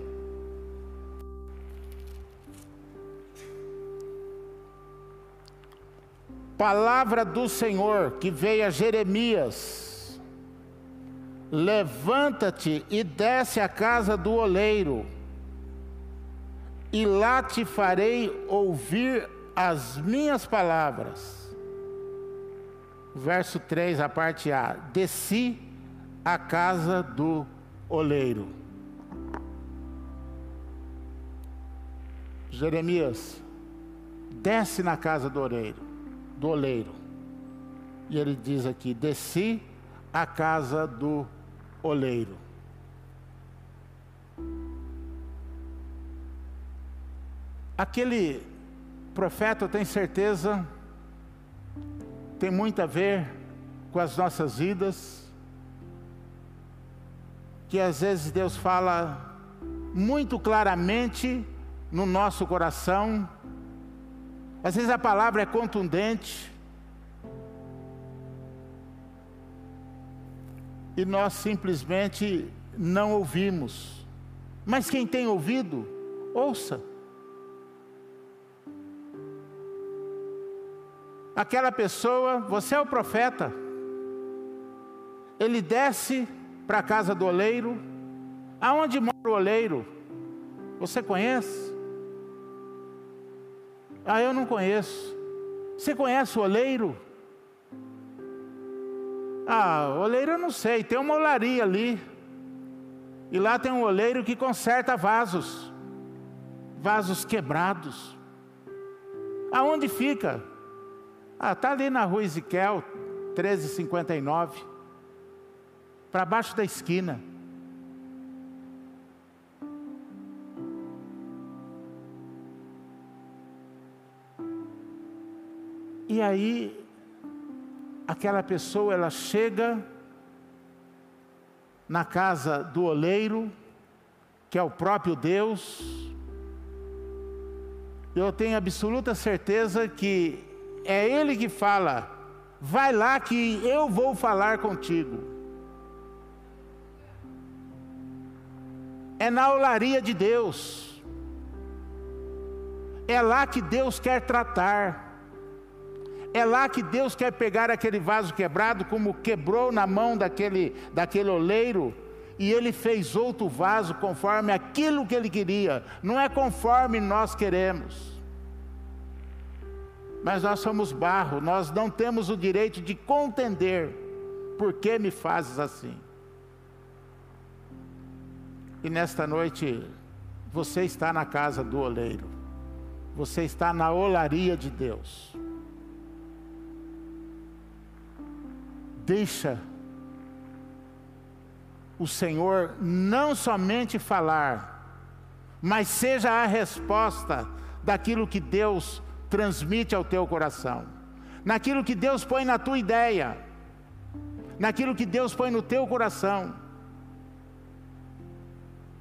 Speaker 3: Palavra do Senhor que veio a Jeremias: Levanta-te e desce à casa do oleiro, e lá te farei ouvir as minhas palavras. Verso 3, a parte A: Desci à casa do oleiro. Jeremias, desce na casa do oleiro, do oleiro. E ele diz aqui: desci à casa do oleiro. Aquele profeta, eu tenho certeza, tem muito a ver com as nossas vidas, que às vezes Deus fala muito claramente no nosso coração, às vezes a palavra é contundente, e nós simplesmente não ouvimos. Mas quem tem ouvido, ouça. aquela pessoa, você é o profeta. Ele desce para a casa do oleiro. Aonde mora o oleiro? Você conhece? Ah, eu não conheço. Você conhece o oleiro? Ah, oleiro eu não sei. Tem uma olaria ali. E lá tem um oleiro que conserta vasos. Vasos quebrados. Aonde fica? Ah, está ali na rua Ezequiel, 1359. Para baixo da esquina. E aí, aquela pessoa, ela chega na casa do oleiro, que é o próprio Deus. Eu tenho absoluta certeza que é Ele que fala: vai lá que eu vou falar contigo. É na olaria de Deus. É lá que Deus quer tratar. É lá que Deus quer pegar aquele vaso quebrado, como quebrou na mão daquele, daquele oleiro, e ele fez outro vaso conforme aquilo que ele queria, não é conforme nós queremos mas nós somos barro, nós não temos o direito de contender. Por que me fazes assim? E nesta noite, você está na casa do oleiro, você está na olaria de Deus. Deixa o Senhor não somente falar, mas seja a resposta daquilo que Deus transmite ao teu coração, naquilo que Deus põe na tua ideia, naquilo que Deus põe no teu coração.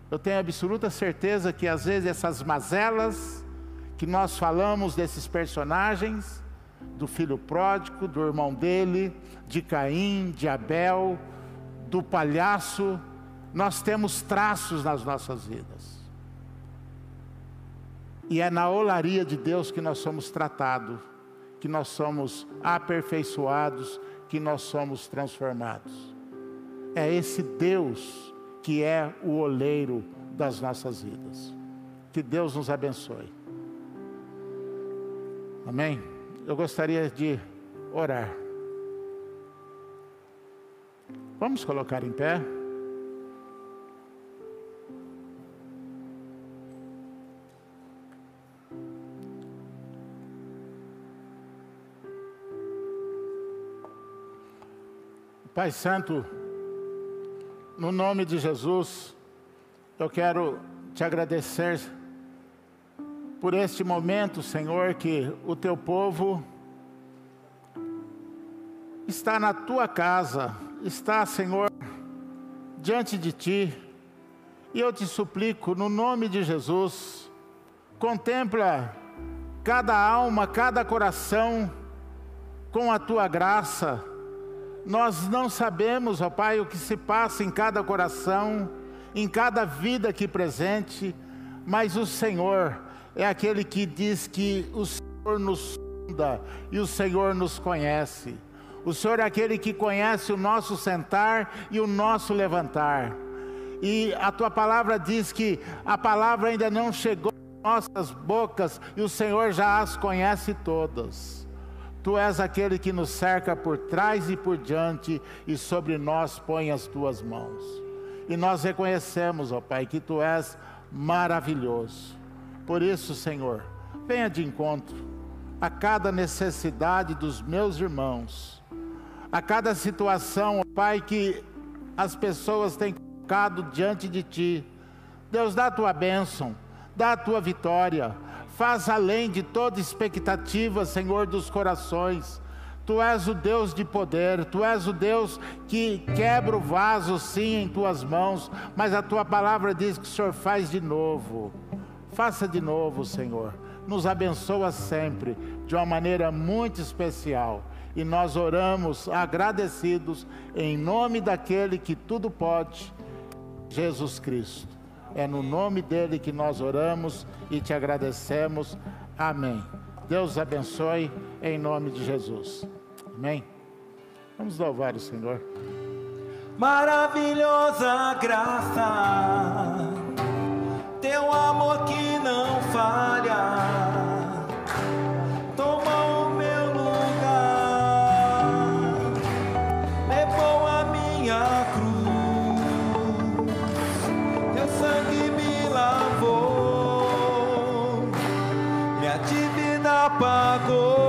Speaker 3: Eu tenho absoluta certeza que às vezes essas mazelas que nós falamos desses personagens, do filho pródigo, do irmão dele, de Caim, de Abel, do palhaço, nós temos traços nas nossas vidas. E é na olaria de Deus que nós somos tratados, que nós somos aperfeiçoados, que nós somos transformados. É esse Deus que é o oleiro das nossas vidas. Que Deus nos abençoe. Amém? Eu gostaria de orar. Vamos colocar em pé. Pai Santo, no nome de Jesus, eu quero te agradecer por este momento, Senhor, que o teu povo está na tua casa, está, Senhor, diante de ti, e eu te suplico, no nome de Jesus, contempla cada alma, cada coração com a tua graça. Nós não sabemos, ó Pai, o que se passa em cada coração, em cada vida aqui presente, mas o Senhor é aquele que diz que o Senhor nos sonda e o Senhor nos conhece. O Senhor é aquele que conhece o nosso sentar e o nosso levantar. E a tua palavra diz que a palavra ainda não chegou às nossas bocas e o Senhor já as conhece todas. Tu és aquele que nos cerca por trás e por diante, e sobre nós põe as tuas mãos. E nós reconhecemos, ó Pai, que tu és maravilhoso. Por isso, Senhor, venha de encontro a cada necessidade dos meus irmãos, a cada situação, Pai, que as pessoas têm colocado diante de Ti. Deus, dá a tua bênção, dá a tua vitória faz além de toda expectativa, Senhor dos corações. Tu és o Deus de poder, tu és o Deus que quebra o vaso, sim, em tuas mãos, mas a tua palavra diz que o Senhor faz de novo. Faça de novo, Senhor. Nos abençoa sempre, de uma maneira muito especial. E nós oramos agradecidos em nome daquele que tudo pode, Jesus Cristo. É no nome dele que nós oramos e te agradecemos. Amém. Deus abençoe em nome de Jesus. Amém. Vamos louvar o Senhor.
Speaker 4: Maravilhosa graça, teu amor que não falha. Toma o meu lugar, é
Speaker 1: levou a minha cruz, teu sangue me lavou, minha dívida pagou.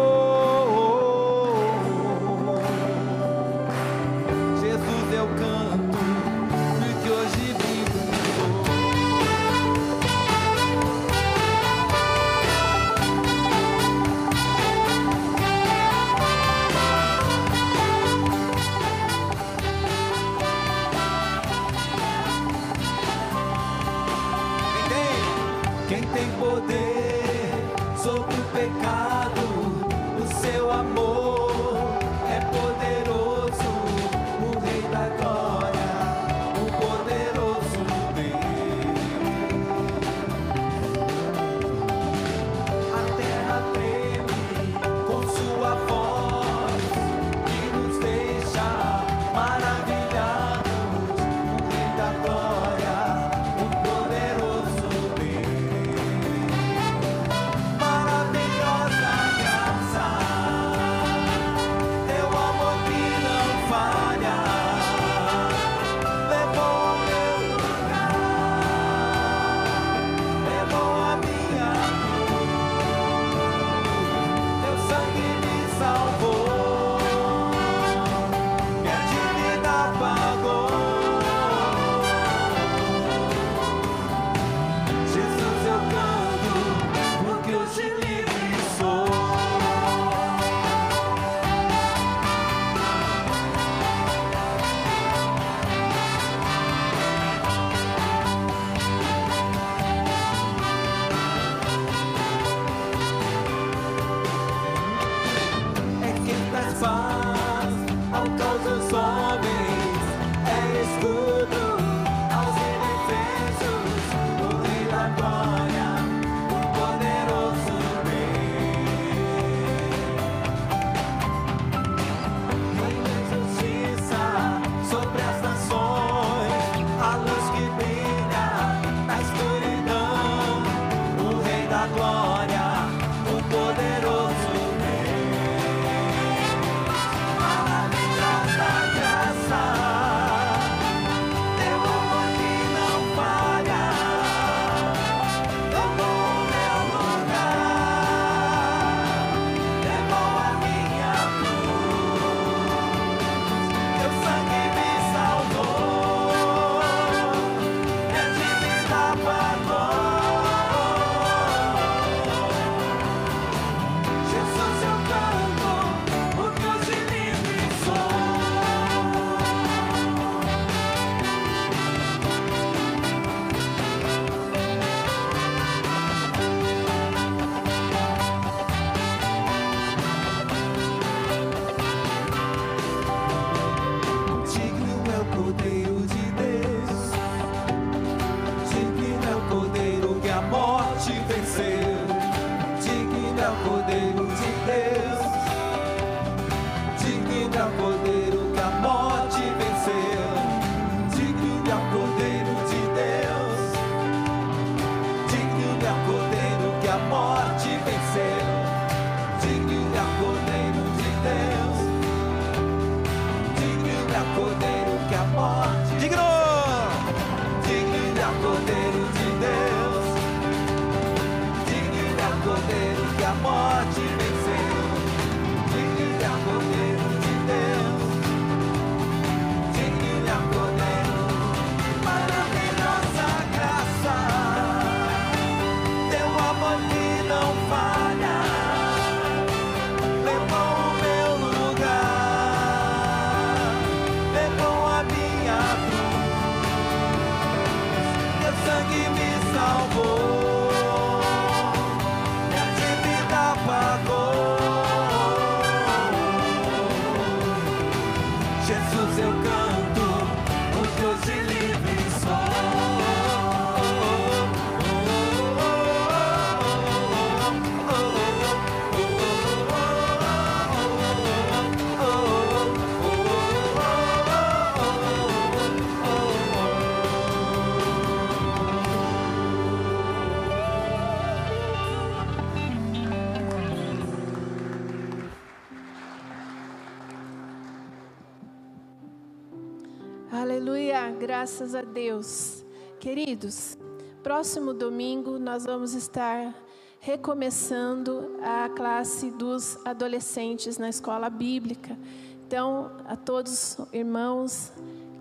Speaker 1: Graças a Deus. Queridos, próximo domingo nós vamos estar recomeçando a classe dos adolescentes na escola bíblica. Então, a todos os irmãos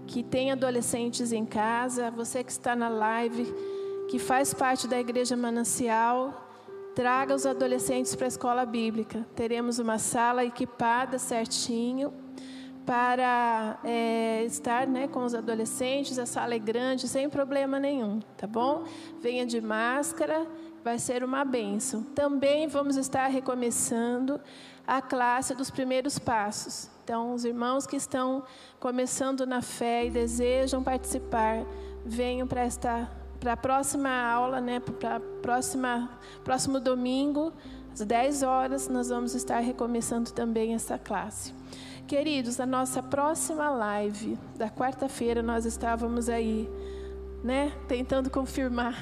Speaker 1: que têm adolescentes em casa, você que está na live, que faz parte da Igreja Manancial, traga os adolescentes para a escola bíblica. Teremos uma sala equipada certinho para é, estar né, com os adolescentes. A sala é grande, sem problema nenhum, tá bom? Venha de máscara, vai ser uma benção. Também vamos estar recomeçando a classe dos primeiros passos. Então, os irmãos que estão começando na fé e desejam participar, venham para esta para a próxima aula, né, para próxima próximo domingo, às 10 horas, nós vamos estar recomeçando também essa classe. Queridos, a nossa próxima live da quarta-feira nós estávamos aí, né, tentando confirmar.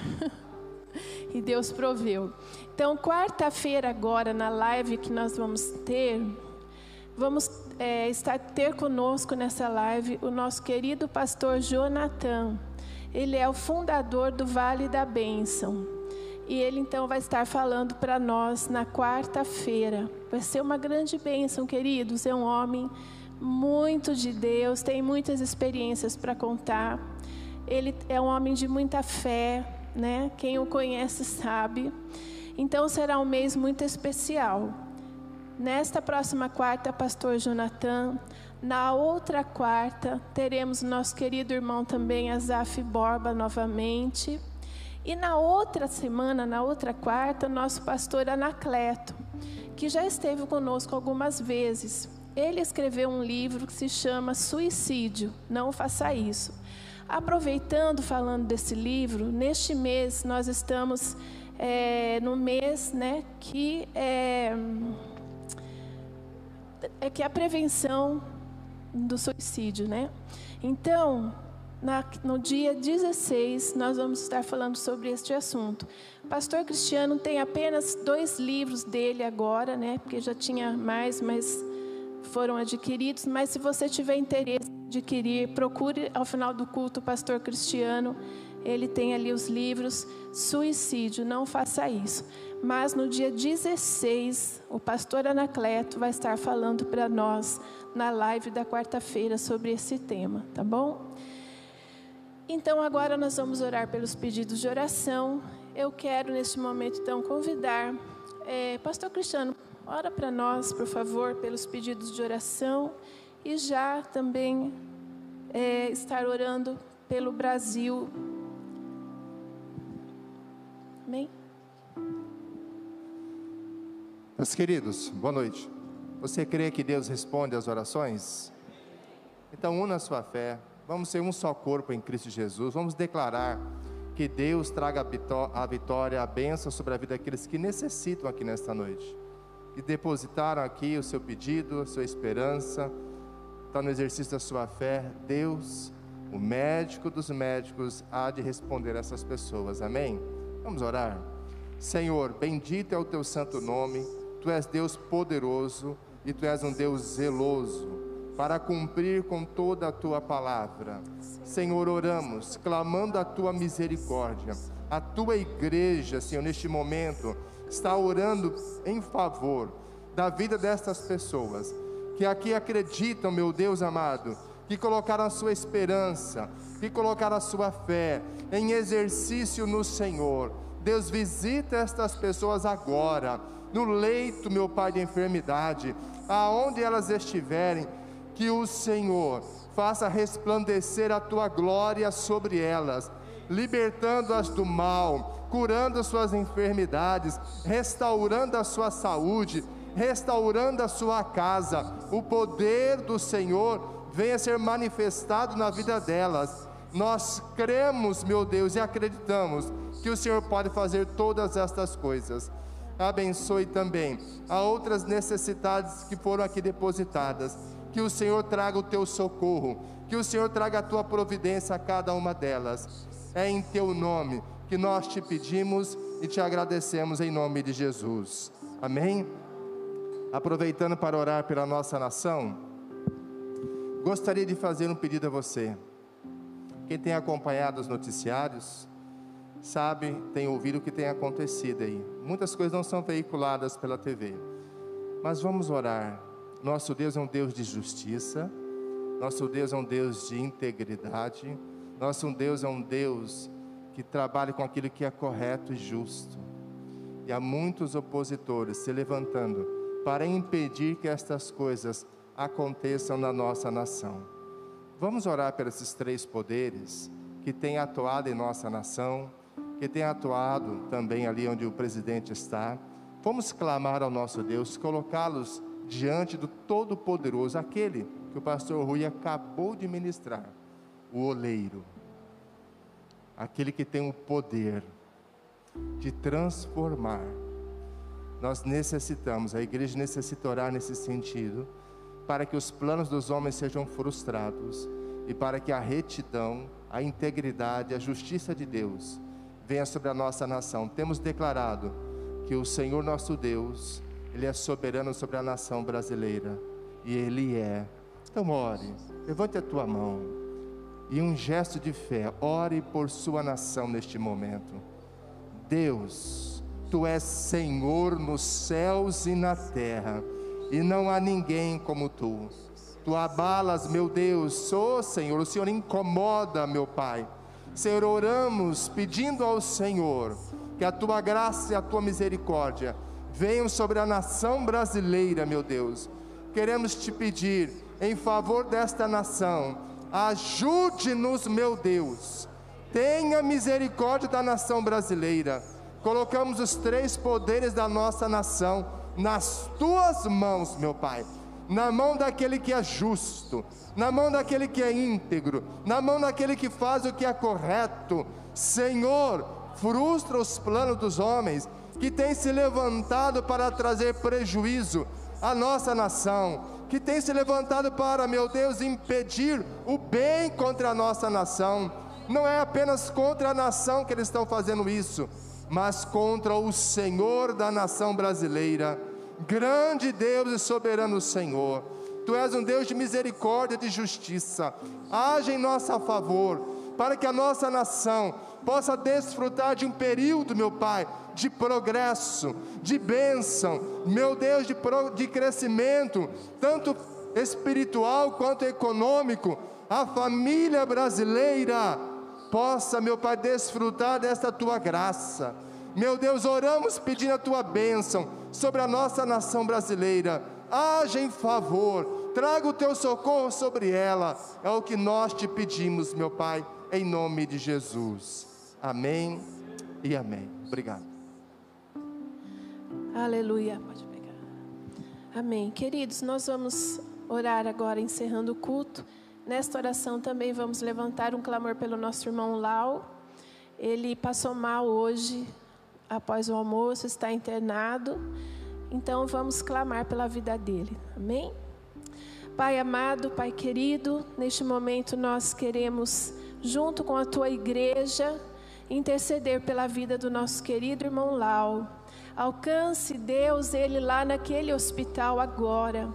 Speaker 1: e Deus proveu. Então, quarta-feira agora na live que nós vamos ter, vamos é, estar ter conosco nessa live o nosso querido pastor Jonathan. Ele é o fundador do Vale da Bênção. E ele então vai estar falando para nós na quarta-feira. Vai ser uma grande bênção, queridos. É um homem muito de Deus, tem muitas experiências para contar. Ele é um homem de muita fé, né? Quem o conhece sabe. Então será um mês muito especial. Nesta próxima quarta, pastor Jonathan. Na outra quarta, teremos nosso querido irmão também, Azaf Borba, novamente. E na outra semana, na outra quarta, nosso pastor Anacleto, que já esteve conosco algumas vezes. Ele escreveu um livro que se chama Suicídio, Não Faça Isso. Aproveitando, falando desse livro, neste mês nós estamos é, no mês né, que é, é que é a prevenção do suicídio, né? Então, no dia 16, nós vamos estar falando sobre este assunto. O pastor Cristiano tem apenas dois livros dele agora, né? Porque já tinha mais, mas foram adquiridos. Mas se você tiver interesse em adquirir, procure ao final do culto o pastor Cristiano. Ele tem ali os livros Suicídio, não faça isso. Mas no dia 16, o pastor Anacleto vai estar falando para nós na live da quarta-feira sobre esse tema, tá bom? Então agora nós vamos orar pelos pedidos de oração. Eu quero neste momento então convidar é, Pastor Cristiano, ora para nós, por favor, pelos pedidos de oração e já também é, estar orando pelo Brasil. Amém?
Speaker 5: Meus queridos, boa noite. Você crê que Deus responde às orações? Então, una sua fé Vamos ser um só corpo em Cristo Jesus. Vamos declarar que Deus traga a vitória, a bênção sobre a vida daqueles que necessitam aqui nesta noite. E depositaram aqui o seu pedido, a sua esperança, está no exercício da sua fé. Deus, o médico dos médicos, há de responder a essas pessoas. Amém? Vamos orar. Senhor, bendito é o teu santo nome. Tu és Deus poderoso e tu és um Deus zeloso para cumprir com toda a tua palavra. Senhor, oramos, clamando a tua misericórdia. A tua igreja, Senhor, neste momento, está orando em favor da vida destas pessoas que aqui acreditam, meu Deus amado, que colocaram a sua esperança, que colocaram a sua fé em exercício no Senhor. Deus visita estas pessoas agora, no leito, meu Pai, de enfermidade, aonde elas estiverem que o Senhor faça resplandecer a tua glória sobre elas, libertando-as do mal, curando suas enfermidades, restaurando a sua saúde, restaurando a sua casa. O poder do Senhor venha ser manifestado na vida delas. Nós cremos, meu Deus, e acreditamos que o Senhor pode fazer todas estas coisas. Abençoe também a outras necessidades que foram aqui depositadas. Que o Senhor traga o teu socorro, que o Senhor traga a tua providência a cada uma delas. É em teu nome que nós te pedimos e te agradecemos em nome de Jesus. Amém? Aproveitando para orar pela nossa nação, gostaria de fazer um pedido a você. Quem tem acompanhado os noticiários, sabe, tem ouvido o que tem acontecido aí. Muitas coisas não são veiculadas pela TV. Mas vamos orar. Nosso Deus é um Deus de justiça. Nosso Deus é um Deus de integridade. Nosso Deus é um Deus que trabalha com aquilo que é correto e justo. E há muitos opositores se levantando para impedir que estas coisas aconteçam na nossa nação. Vamos orar por esses três poderes que têm atuado em nossa nação que tem atuado também ali onde o presidente está. Vamos clamar ao nosso Deus, colocá-los diante do Todo-Poderoso, aquele que o pastor Rui acabou de ministrar, o oleiro, aquele que tem o poder de transformar. Nós necessitamos, a igreja necessita orar nesse sentido, para que os planos dos homens sejam frustrados e para que a retidão, a integridade, a justiça de Deus venha sobre a nossa nação. Temos declarado que o Senhor nosso Deus, Ele é soberano sobre a nação brasileira. E Ele é. Então, ore, levante a tua mão. E um gesto de fé, ore por sua nação neste momento. Deus, Tu és Senhor nos céus e na terra, e não há ninguém como Tu. Tu abalas, meu Deus, sou oh, Senhor, o Senhor incomoda, meu Pai Senhor, oramos pedindo ao Senhor que a tua graça e a tua misericórdia venham sobre a nação brasileira, meu Deus. Queremos te pedir em favor desta nação, ajude-nos, meu Deus. Tenha misericórdia da nação brasileira. Colocamos os três poderes da nossa nação nas tuas mãos, meu Pai na mão daquele que é justo, na mão daquele que é íntegro, na mão daquele que faz o que é correto. Senhor, frustra os planos dos homens que têm se levantado para trazer prejuízo à nossa nação, que têm se levantado para, meu Deus, impedir o bem contra a nossa nação. Não é apenas contra a nação que eles estão fazendo isso, mas contra o Senhor da nação brasileira Grande Deus e soberano Senhor, Tu és um Deus de misericórdia e de justiça. Age em nosso favor, para que a nossa nação possa desfrutar de um período, meu Pai, de progresso, de bênção, meu Deus, de, pro, de crescimento, tanto espiritual quanto econômico. A família brasileira possa, meu Pai, desfrutar desta tua graça. Meu Deus, oramos pedindo a tua bênção sobre a nossa nação brasileira. Haja em favor, traga o teu socorro sobre ela. É o que nós te pedimos, meu Pai, em nome de Jesus. Amém e amém. Obrigado.
Speaker 1: Aleluia. Pode pegar. Amém. Queridos, nós vamos orar agora, encerrando o culto. Nesta oração também vamos levantar um clamor pelo nosso irmão Lau. Ele passou mal hoje, após o almoço, está internado. Então vamos clamar pela vida dele. Amém? Pai amado, Pai querido, neste momento nós queremos, junto com a tua igreja, interceder pela vida do nosso querido irmão Lau. Alcance, Deus, ele lá naquele hospital agora.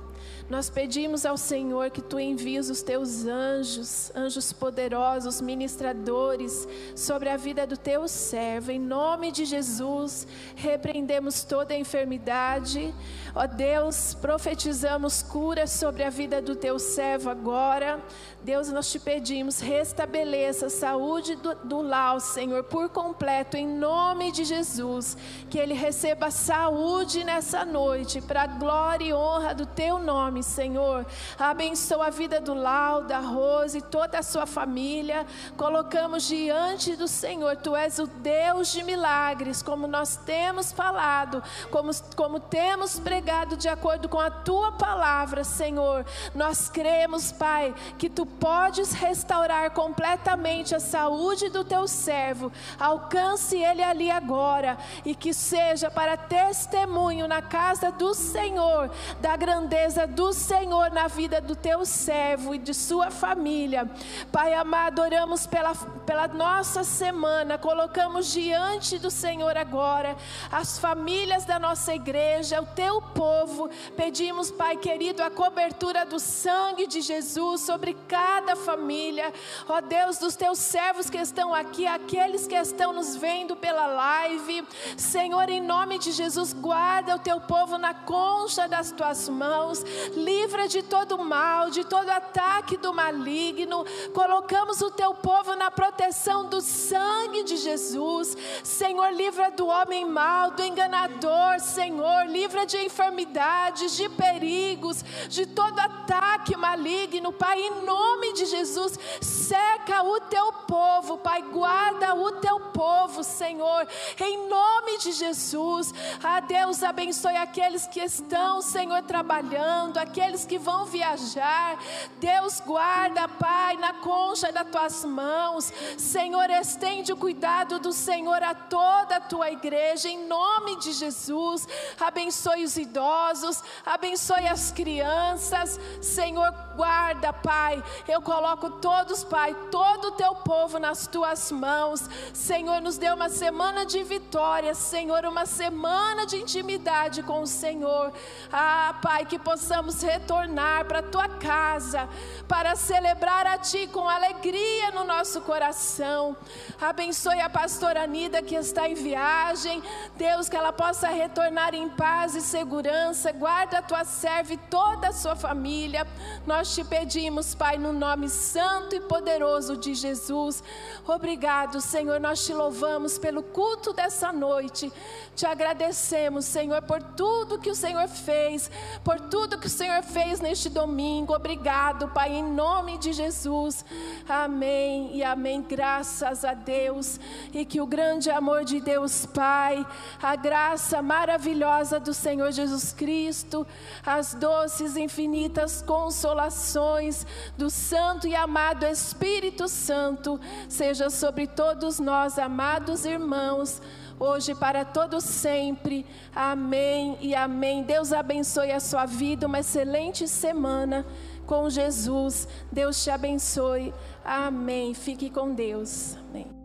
Speaker 1: Nós pedimos ao Senhor que tu envies os teus anjos, anjos poderosos, ministradores, sobre a vida do teu servo. Em nome de Jesus, repreendemos toda enfermidade. Ó Deus, profetizamos cura sobre a vida do teu servo agora. Deus, nós te pedimos, restabeleça a saúde do, do Lau, Senhor, por completo, em nome de Jesus. Que ele receba saúde nessa noite, para a glória e honra do teu nome nome, Senhor. Abençoa a vida do Lau, da Rose e toda a sua família. Colocamos diante do Senhor. Tu és o Deus de milagres, como nós temos falado, como, como temos pregado de acordo com a tua palavra, Senhor. Nós cremos, Pai, que tu podes restaurar completamente a saúde do teu servo. Alcance ele ali agora e que seja para testemunho na casa do Senhor, da grandeza do Senhor na vida do teu servo e de sua família. Pai amado, oramos pela, pela nossa semana, colocamos diante do Senhor agora as famílias da nossa igreja, o teu povo. Pedimos, Pai querido, a cobertura do sangue de Jesus sobre cada família. Ó Deus, dos teus servos que estão aqui, aqueles que estão nos vendo pela live. Senhor, em nome de Jesus, guarda o teu povo na concha das tuas mãos. Livra de todo mal, de todo ataque do maligno. Colocamos o teu povo na proteção do sangue de Jesus. Senhor, livra do homem mau, do enganador, Senhor, livra de enfermidades, de perigos, de todo ataque maligno, Pai, em nome de Jesus, cerca o teu povo, Pai, guarda o teu povo, Senhor, em nome de Jesus. Ah, Deus, abençoe aqueles que estão, Senhor, trabalhando, aqueles que vão viajar. Deus, guarda, Pai, na concha das tuas mãos. Senhor, estende o cuidado do Senhor a toda a tua igreja, em nome de Jesus. Abençoe os idosos, abençoe as crianças. Senhor, guarda, Pai. Eu coloco todos, Pai, todo o teu povo nas tuas mãos. Senhor, nos dê uma semana de vitória, Senhor, uma semana de intimidade com o Senhor. Ah, Pai, que possamos retornar para a tua casa para celebrar a Ti com alegria no nosso coração. Abençoe a pastora Anida que está em viagem. Deus, que ela possa retornar em paz e segurança. Guarda a tua serva e toda a sua família. Nós te pedimos, Pai, no nome santo e poderoso de Jesus. Obrigado, Senhor. Nós te louvamos pelo culto dessa noite. Te agradecemos, Senhor, por tudo que o Senhor fez, por tudo que o Senhor fez neste domingo. Obrigado, Pai, em nome de Jesus. Amém e amém. Graças a Deus. E que o grande amor de Deus, Pai, a graça maravilhosa do Senhor Jesus Cristo, as doces, infinitas consolações do Santo e amado Espírito Santo, seja sobre todos nós, amados irmãos hoje para todos sempre. Amém e amém. Deus abençoe a sua vida, uma excelente semana com Jesus. Deus te abençoe. Amém. Fique com Deus. Amém.